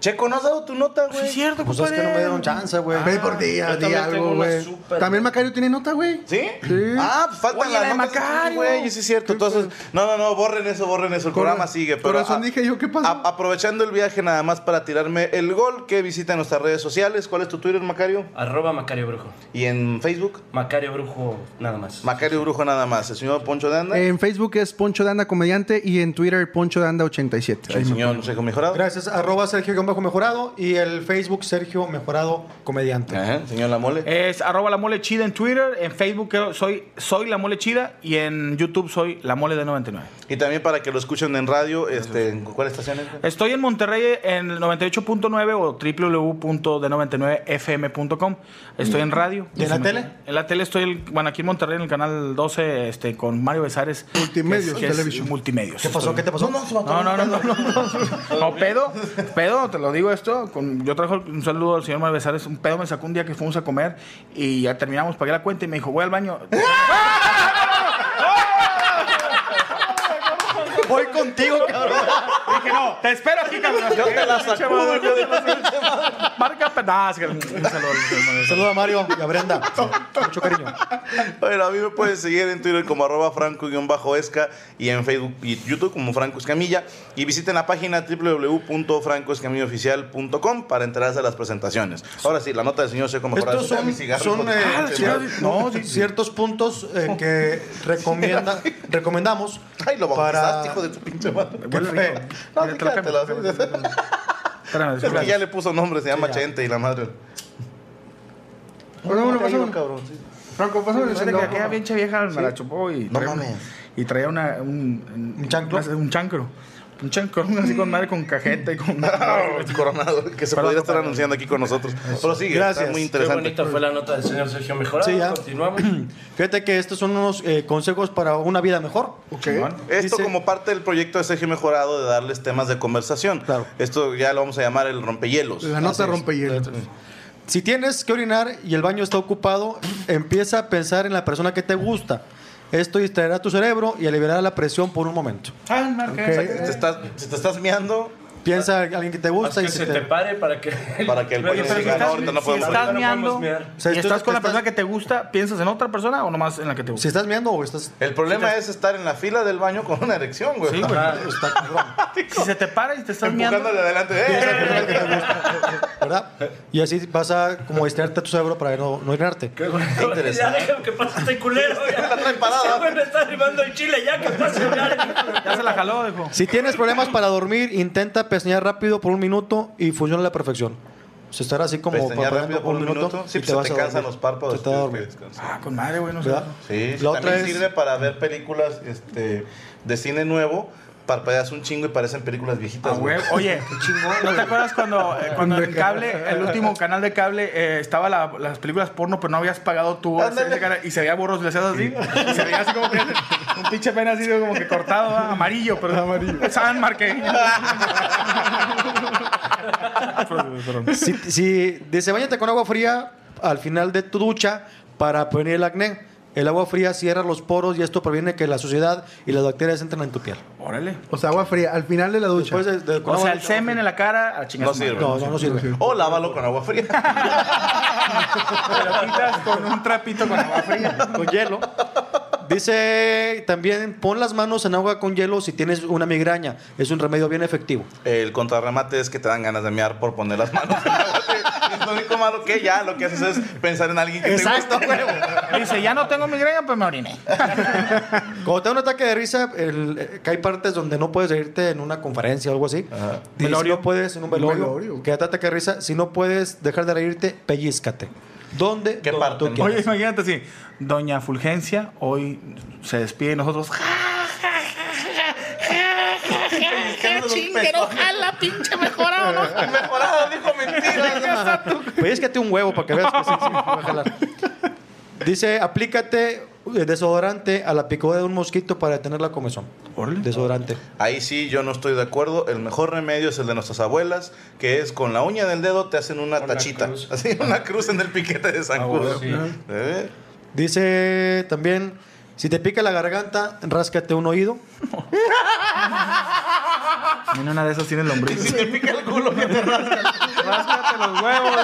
Checo, ¿no has dado tu nota, güey? es cierto, Pues es que no me dieron chance, güey. Ve por día, yo di también tengo algo, una güey. súper- También Macario tiene nota, güey. ¿Sí? Sí. Ah, pues Oye, las la de notas. Macario. Güey, sí es cierto. Entonces, no, no, no, borren eso, borren eso. El Cora- programa sigue. Pero Corazón, a- dije yo, ¿qué pasó? a- aprovechando el viaje nada más para tirarme el gol que visita nuestras redes sociales. ¿Cuál es tu Twitter, Macario? Arroba Macario Brujo. Y en Facebook, Macario Brujo, nada más. Macario Brujo nada más. El señor Poncho de Anda. En Facebook es Poncho Danda Comediante y en Twitter Poncho Danda 87. el señor Checo Mejorado. Gracias, arroba Sergio Bajo Mejorado y el Facebook Sergio Mejorado Comediante. Ajá, señor La Mole. Es arroba la mole chida en Twitter, en Facebook soy, soy la mole chida y en YouTube soy la mole de 99. Y también para que lo escuchen en radio, este, ¿en ¿cuál estación es? Estoy en Monterrey en el 98.9 o www.de99fm.com. Estoy en radio. ¿Y en la tele? En la tele estoy, el- bueno, aquí en Monterrey en el canal 12 este, con Mario Besares. Multimedios, que es- que es Television. Multimedios. ¿Qué pasó? ¿Qué te pasó? No, no, no, no, no, no. No, pedo, pedo, te lo digo esto. Con, yo trajo un saludo al señor Mario Besares. Un pedo me sacó un día que fuimos a comer y ya terminamos, pagué la cuenta y me dijo, voy al baño. Voy contigo, cabrón. Dije, no, te espero aquí, cabrón. Yo te la sacudo, Marca. Un saludo a Mario y a Brenda. Mucho cariño. Bueno, a mí me pueden seguir en Twitter como arroba franco-esca y en Facebook y YouTube como Franco Escamilla. Y visiten la página www.francoescamillaoficial.com para enterarse de las presentaciones. Ahora sí, la nota del señor Checo Mejorado. Estos son, son, eh, Ah, no, no, sí, ciertos puntos eh, que recomienda, recomendamos Ay, lo para... hijo de tu pinche madre. Qué feo. No, Sí. Espérame, Es que ya le puso nombre, se llama ya. Chente y la madre. Bueno, bueno, cabrón, sí. Franco, pásame el que aquella pinche vieja me la chupó y No traía, mames. y traía una, un, ¿Un chancro? una- un chancro. Un chancro, así con madre con cajeta y con. Coronado, que se podría estar anunciando aquí con nosotros. Pero sigue, Gracias. está muy Qué interesante. bonita fue la nota del señor Sergio Mejorado. Sí, ya. Continuamos. Fíjate que estos son unos eh, consejos para una vida mejor. Ok. Esto Dice- como parte del proyecto de Sergio Mejorado de darles temas de conversación. Claro. Esto ya lo vamos a llamar el rompehielos. La nota rompe hielo. Si tienes que orinar y el baño está ocupado, empieza a pensar en la persona que te gusta. Esto distraerá tu cerebro y aliviará la presión por un momento. Ah, marca Ok. esa. Te estás, si te estás miando, Piensa en alguien que te Haz gusta y que si se te- te pare para que. Para que el Oye, pero si diga, no, estás, ahorita no si podemos estás no meando. O sea, y tú estás con la estás- persona que te gusta, ¿piensas en otra persona o nomás en la que te gusta? Si estás viendo o estás... El problema es estar en la fila del baño con una erección, güey. Sí, güey. está cabrón, Si se te para y te estás meando. Empujándole adelante. ¡Eh! ¿verdad? Y así vas a como distraerte a tu cerebro para no, no orinarte. Qué Ya interesante. déjame que pase este culero. Ya La trae parada. Ese güey me está arribando el chile. Ya que pase. ya. Ya se la jaló, dijo. Si tienes problemas para dormir, intenta pestañear rápido por un minuto y funciona a la perfección. O sea, estar así como Pestañear rápido por un minuto. Sí, y pues se te a cansan dormir. los párpados. Se te va. Ah, con madre, güey, no sé. Sí, La otra también es- sirve para ver películas este, de cine nuevo. Parpadeas un chingo y parecen películas viejitas. Ah, güey. Oye, ¿no te acuerdas cuando, eh, cuando en cable, el último canal de cable, eh, estaba la- las películas porno, pero no habías pagado tu Ándale. y se veía borros, así, y se veía así como que un pinche pena así como que cortado, ¿verdad? amarillo, pero amarillo. San Marqueño. Si, si dice, bañate con agua fría al final de tu ducha para prevenir el acné. El agua fría cierra los poros y esto previene que la suciedad y las bacterias entren en tu piel. Órale. O sea, agua fría al final de la ducha. De, de- O sea, el semen en la cara a chingar No sirve. No, no, no sirve. O lávalo con agua fría. Te lo quitas con un trapito con agua fría. con hielo. Dice también pon las manos en agua con hielo si tienes una migraña. Es un remedio bien efectivo. El contrarremate es que te dan ganas de mear por poner las manos en agua. Lo único malo que ya lo que haces es pensar en alguien que Exacto. te gusta, huevo. Dice, ya no tengo migraña, pues me oriné. Cuando te da un ataque de risa, el- eh, que hay partes donde no puedes reírte en una conferencia o algo así. Y si no puedes en un velorio, velorio. que te ataque de risa, si no puedes dejar de reírte, pellízcate. ¿Dónde? ¿Qué Donde parte, tú. Oye, imagínate así. Doña Fulgencia hoy se despide de nosotros. Chinguero, jala, pinche mejorado, ¿no? Dijo mentiras. Pellízcate un huevo para que veas que sí, sí, va a jalar. Dice, aplícate desodorante a la picadura de un mosquito para detener la comezón. Desodorante. Ahí sí, yo no estoy de acuerdo. El mejor remedio es el de nuestras abuelas, que es con la uña del dedo te hacen una tachita. Así, una cruz en el piquete de zancudo. ¿Eh? Dice también, si te pica la garganta, ráscate un oído. En una de esas tiene Y lombriz. si te pica el culo, que te rasca. Ráscate los huevos.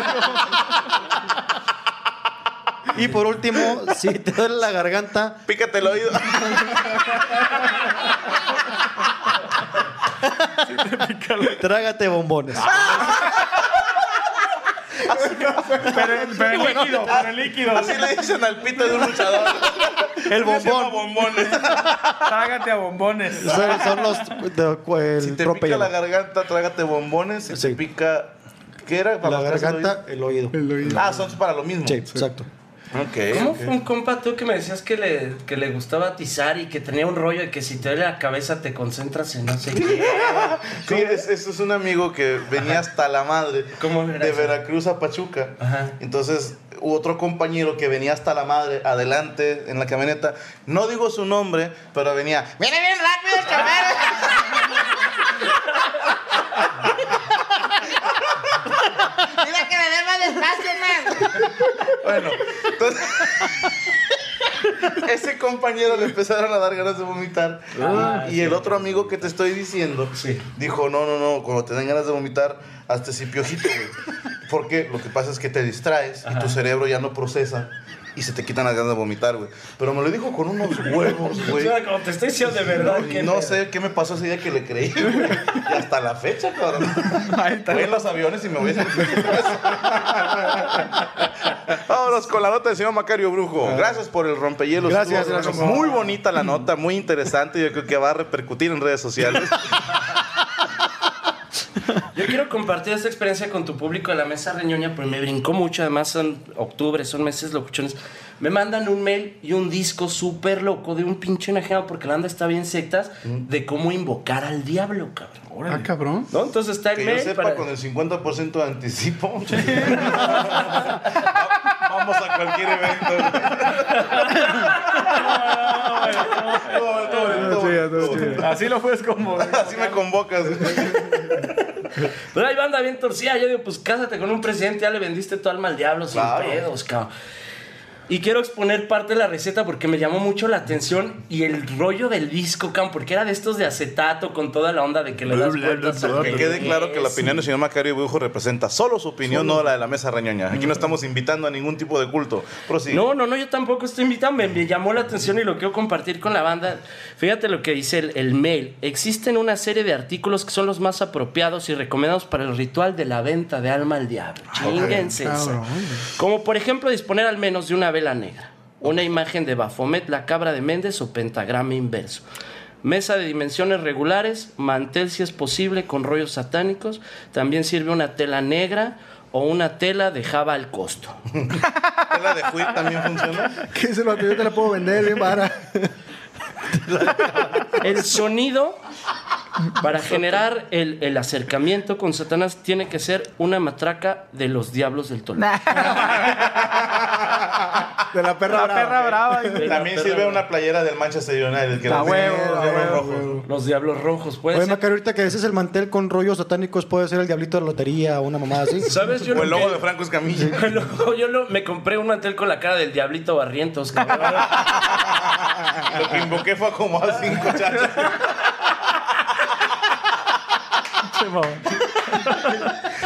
Y por último, si te duele la garganta, Pícate el oído. trágate bombones. Pero, pero el líquido, pero el líquido. Así le dicen al pito de un luchador. El bombón. bombones. Trágate a bombones. Son, son los de, el Si te pica la garganta, trágate bombones. Si Sí. te pica. ¿Qué era? La ¿Para el garganta, el oído. El oído. oído? Ah, son para lo mismo. Sí, exacto. Ok. ¿Cómo fue un compa tú que me decías que le, que le gustaba atizar y que tenía un rollo de que si te duele la cabeza te concentras en no sé qué? Sí, es, es, es un amigo que venía hasta la madre ¿Cómo de? Veracruz a Pachuca. Ajá. Entonces, otro compañero que venía hasta la madre adelante en la camioneta. No digo su nombre, pero venía. ¡Viene bien rápido Mira que dé más despacio, man. Bueno, entonces. Ese compañero le empezaron a dar ganas de vomitar. y el otro amigo que te estoy diciendo Sí. dijo: No, no, no, cuando te den ganas de vomitar, hazte si piojito, güey. Porque lo que pasa es que te distraes y tu cerebro ya no procesa y se te quitan las ganas de vomitar, güey. Pero me lo dijo con unos huevos, O güey. sea, como te estoy diciendo de verdad Y que no sé qué me pasó ese día que le creí, güey. Y hasta la fecha, cabrón. Voy en los aviones y me voy a Vámonos con la nota del señor Macario Brujo. Gracias por el rompehielos. Gracias, gracias. Muy bonita la nota, muy interesante. Yo creo que va a repercutir en redes sociales. Yo quiero compartir esta experiencia con tu público de la mesa reñoña, pues me brincó mucho. Además, son octubre, son meses locuchones. Me mandan un mail y un disco súper loco de un pinche enajenado, porque la anda está bien sectas, de cómo invocar al diablo, cabrón. Ah, cabrón. ¿No? Entonces está el Que yo mail. sepa, para- con el 50% de anticipo. Vamos a cualquier evento. Todo, todo todo todo. Así lo puedes como. Así me convocas. Pero ahí banda bien torcida. Yo digo, pues cásate con un presidente, ya le vendiste tu alma al diablo sin Claro. pedos, cabrón. Y quiero exponer parte de la receta porque me llamó mucho la atención y el rollo del disco, cabrón, porque era de estos de acetato con toda la onda de que le das vueltas al Que quede claro que la opinión del señor Macario Brujo representa solo su opinión, no la de la mesa reñoña. Aquí no estamos invitando a ningún tipo de culto. Prosigue. No, no, no, yo tampoco estoy invitando. Me, me llamó la atención y lo quiero compartir con la banda. Fíjate lo que dice el, el mail. Existen una serie de artículos que son los más apropiados y recomendados para el ritual de la venta de alma al diablo. Chinguense esa. cabrón. Como por ejemplo disponer al menos de una vela negra, una imagen de Baphomet, la cabra de Méndez o pentagrama inverso. Mesa de dimensiones regulares, mantel si es posible con rollos satánicos. También sirve una tela negra o una tela de java al costo. ¿La de Juit también funciona? ¿Qué es el vato? Yo te la puedo vender bien vara. El sonido para generar el, el acercamiento con Satanás tiene que ser una matraca de los diablos del Toluca. De la perra La brava. perra brava. güey. También sirve una playera del Manchester United. Que A era- huevo, los a diablos huevo. rojos. Los diablos rojos, puede Oye, ser. Macario, ahorita que ese es el mantel con rollos satánicos, puede ser el diablito de la lotería o una mamada así. ¿Sabes? Yo O el lo logo que- de Franco Escamilla. Luego yo lo- me compré un mantel con la cara del diablito Barrientos. cabrón. Lo que invoqué fue como a cinco chachas.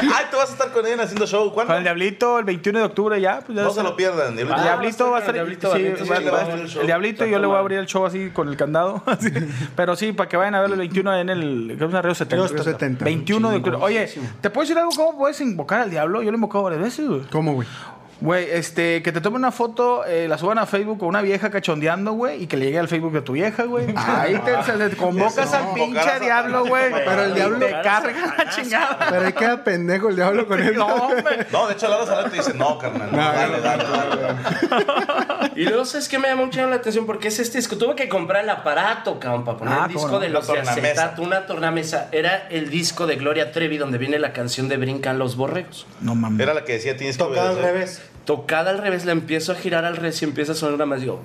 Ay, tú vas a estar con él haciendo show. ¿Cuándo? Con el Diablito, el 21 de octubre ya. Pues ya No se lo pierdan. Diablito. El Ah, Diablito va a estar el Diablito yo le voy a abrir el show así con el candado. así. Pero sí, para que vayan a verlo el 21 en el. Creo que es Río 70. Río 70. 21 de octubre. Oye, ¿te puedo decir algo? ¿Cómo puedes invocar al diablo? Yo lo he invocado varias veces, güey. ¿Cómo, güey? Güey, este, que te tomen una foto, eh, la suban a Facebook con una vieja cachondeando, güey, y que le llegue al Facebook de tu vieja, güey. Ahí te, se- te convocas al pinche diablo, güey. Pero el diablo- te carga la chingada. Pero ahí queda pendejo el diablo con él. No, hombre. No, de hecho, Laura Salado te dice, no, carnal. No, dale, dale, dale. Y luego, ¿sabes qué me llamó mucho la atención? Porque es este disco. Tuve que comprar el aparato, cabrón, para poner Ah, el disco no. de Una los de tornamesa. acetato, una tornamesa. Era el disco de Gloria Trevi donde viene la canción de Brincan los borregos. No mames. Era la que decía, tienes que Tocada al revés. Tocada al revés, la empiezo a girar al revés y empieza a sonar una más. Digo,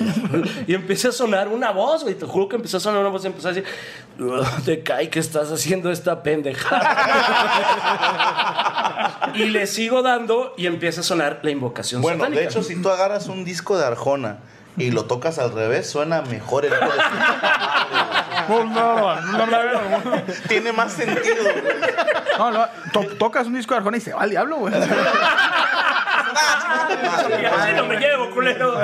y empieza a sonar una voz, güey. Te juro que empezó a sonar una voz y empezó a decir, te cae que estás haciendo esta pendejada. y le sigo dando y empieza a sonar la invocación Bueno, satánica. de hecho, si tú agarras un disco de Arjona y lo tocas al revés, suena mejor el hijo de su- Tiene más sentido. güey. No, no, to- tocas un disco de Arjona y se va al diablo, güey. Así no me llevo, culero.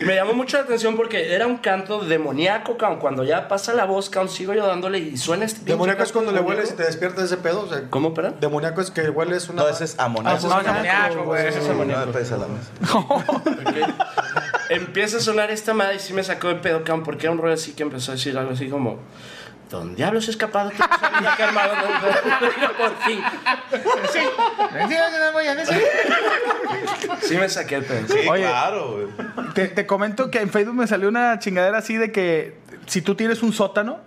Y me llamó mucho la atención porque era un canto demoníaco, cabrón. Cuando ya pasa la voz, cabrón, sigo yo dándole y suena este Demoníaco es cuando le hueles y te despiertas de ese pedo. O sea, ¿Cómo, perdón? Demoníaco es que hueles una. No, ese es amoníaco. No, es amoníaco, güey. Ese es No amoníaco. Empieza a sonar esta madre y sí me sacó de pedo, cabrón, porque era un rollo así que empezó a decir algo así como... ¿Dónde diablos he escapado? ¿Qué pasó? Ya que armado, Por fin. Sí me saqué el. Sí, Oye. claro, güey. Te, te comento que en Facebook me salió una chingadera así de que si tú tienes un sótano,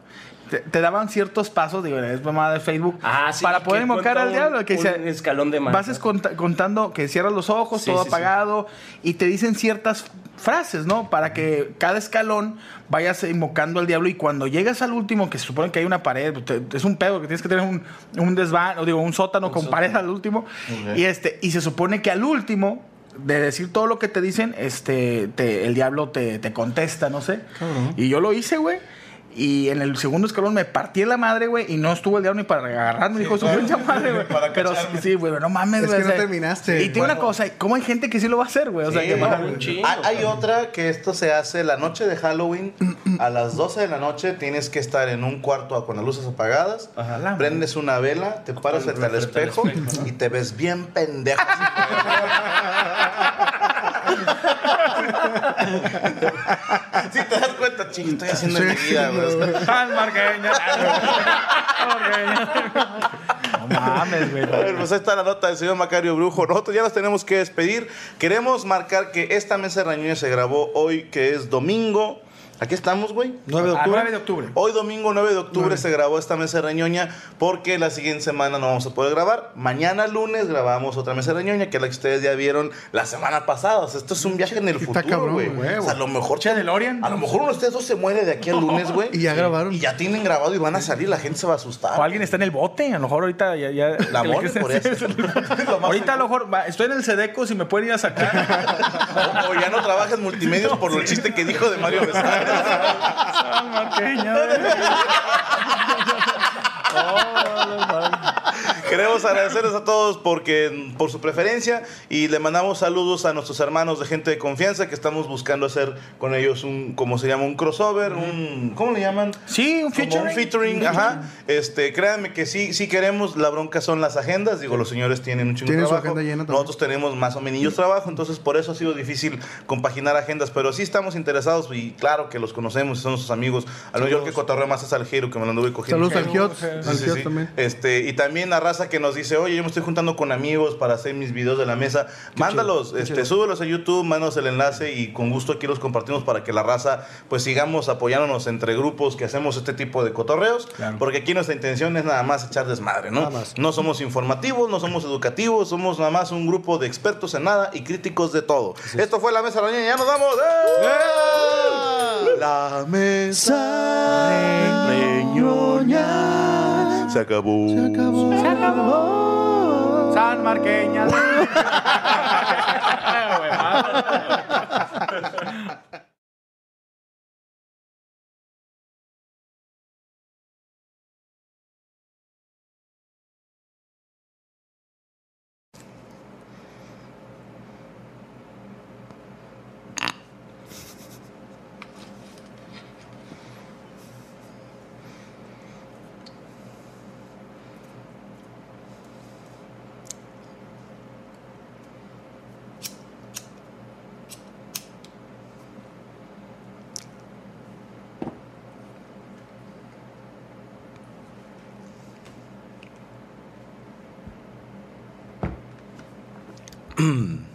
te, te daban ciertos pasos, digo, es mamada de Facebook, Ah, sí, para poder invocar al diablo. Que un dice, escalón de Vas mantas. conta- contando que cierras los ojos, Sí, todo sí, sí. apagado, y te dicen ciertas frases, ¿no? Para que cada escalón vayas invocando al diablo y cuando llegas al último, que se supone que hay una pared, te- es un pedo, que tienes que tener un, un desván, o digo, un sótano con pared al último, y este, y se supone que al último de decir todo lo que te dicen, este, te- el diablo te, te contesta, no sé. Y yo lo hice, güey. Y en el segundo escalón me partí la madre, güey, y no estuvo el diablo ni para agarrarme, dijo su pinche madre, güey. Para Pero sí, cacharme. sí, güey, no mames, Es güey. que o no terminaste. Y te digo una Bueno. cosa, ¿cómo hay gente que sí lo va a hacer, güey? O sea, Sí, que va- un chingo. Hay, hay otra que esto se hace la noche de Halloween. A las 12 de la noche tienes que estar en un cuarto con las luces apagadas. Ajá, la prendes una vela, te paras frente al espejo. y te ves bien pendejo. Si te das cuenta, ching, estoy haciendo en mi vida, güey. Al marqueño. No mames, güey. A ver, pues ahí está la nota del señor Macario Brujo. Nosotros ya nos tenemos que despedir. Queremos marcar que esta mesa de Rañuña se grabó hoy, que es domingo. Aquí estamos, güey. 9 de A octubre. 9 de octubre. Hoy domingo 9 de octubre se grabó esta mesa de reñoña porque la siguiente semana no vamos a poder grabar. Mañana lunes grabamos otra mesa de reñoña que es la que ustedes ya vieron la semana pasada. O sea, esto es un viaje en el Está futuro, cabrón, güey. güey. O sea, a lo mejor Che, DeLorean. A lo mejor uno de ustedes dos se muere de aquí al lunes, güey. Y ya grabaron. Y ya tienen grabado y van a salir, la gente se va a asustar. O alguien está en el bote, a lo mejor ahorita ya... ya La mole por eso. Ahorita a lo mejor, va, estoy en el Sedeco, si me pueden ir a sacar. O, o ya no trabajas multimedios por el chiste que dijo de Mario Besares. Al marqueño. Queremos agradecerles a todos porque, por su preferencia y le mandamos saludos a nuestros hermanos de gente de confianza que estamos buscando hacer con ellos un, como se llama, un crossover, un, ¿cómo le llaman? Sí, un Como featuring. un featuring, ajá. Este, créanme que sí, sí queremos, la bronca son las agendas, digo, los señores tienen un chingo de Tienen su trabajo. agenda llena. Nosotros tenemos más o menos trabajo, entonces por eso ha sido difícil compaginar agendas, pero sí estamos interesados y claro que los conocemos, son nuestros amigos. A lo mejor que cotorreo más es al Jero, que me lo anduve cogiendo. Saludos al Giot. Sí, Sí, sí, sí. también. Este, y también la raza que nos dice, oye, yo me estoy juntando con amigos para hacer mis videos de la mesa. Mándalos, este, súbelos a YouTube, mándanos el enlace y con gusto aquí los compartimos para que la raza pues sigamos apoyándonos entre grupos que hacemos este tipo de cotorreos. Claro. Porque aquí nuestra intención es nada más echar desmadre, ¿no? Nada más. No somos informativos, no somos educativos, somos nada más un grupo de expertos en nada y críticos de todo. Esto fue La Mesa de la Ñoña, ya nos vamos. ¡Eh! La Mesa Reñoña. Se acabó. Se acabó. San Marqueña. 嗯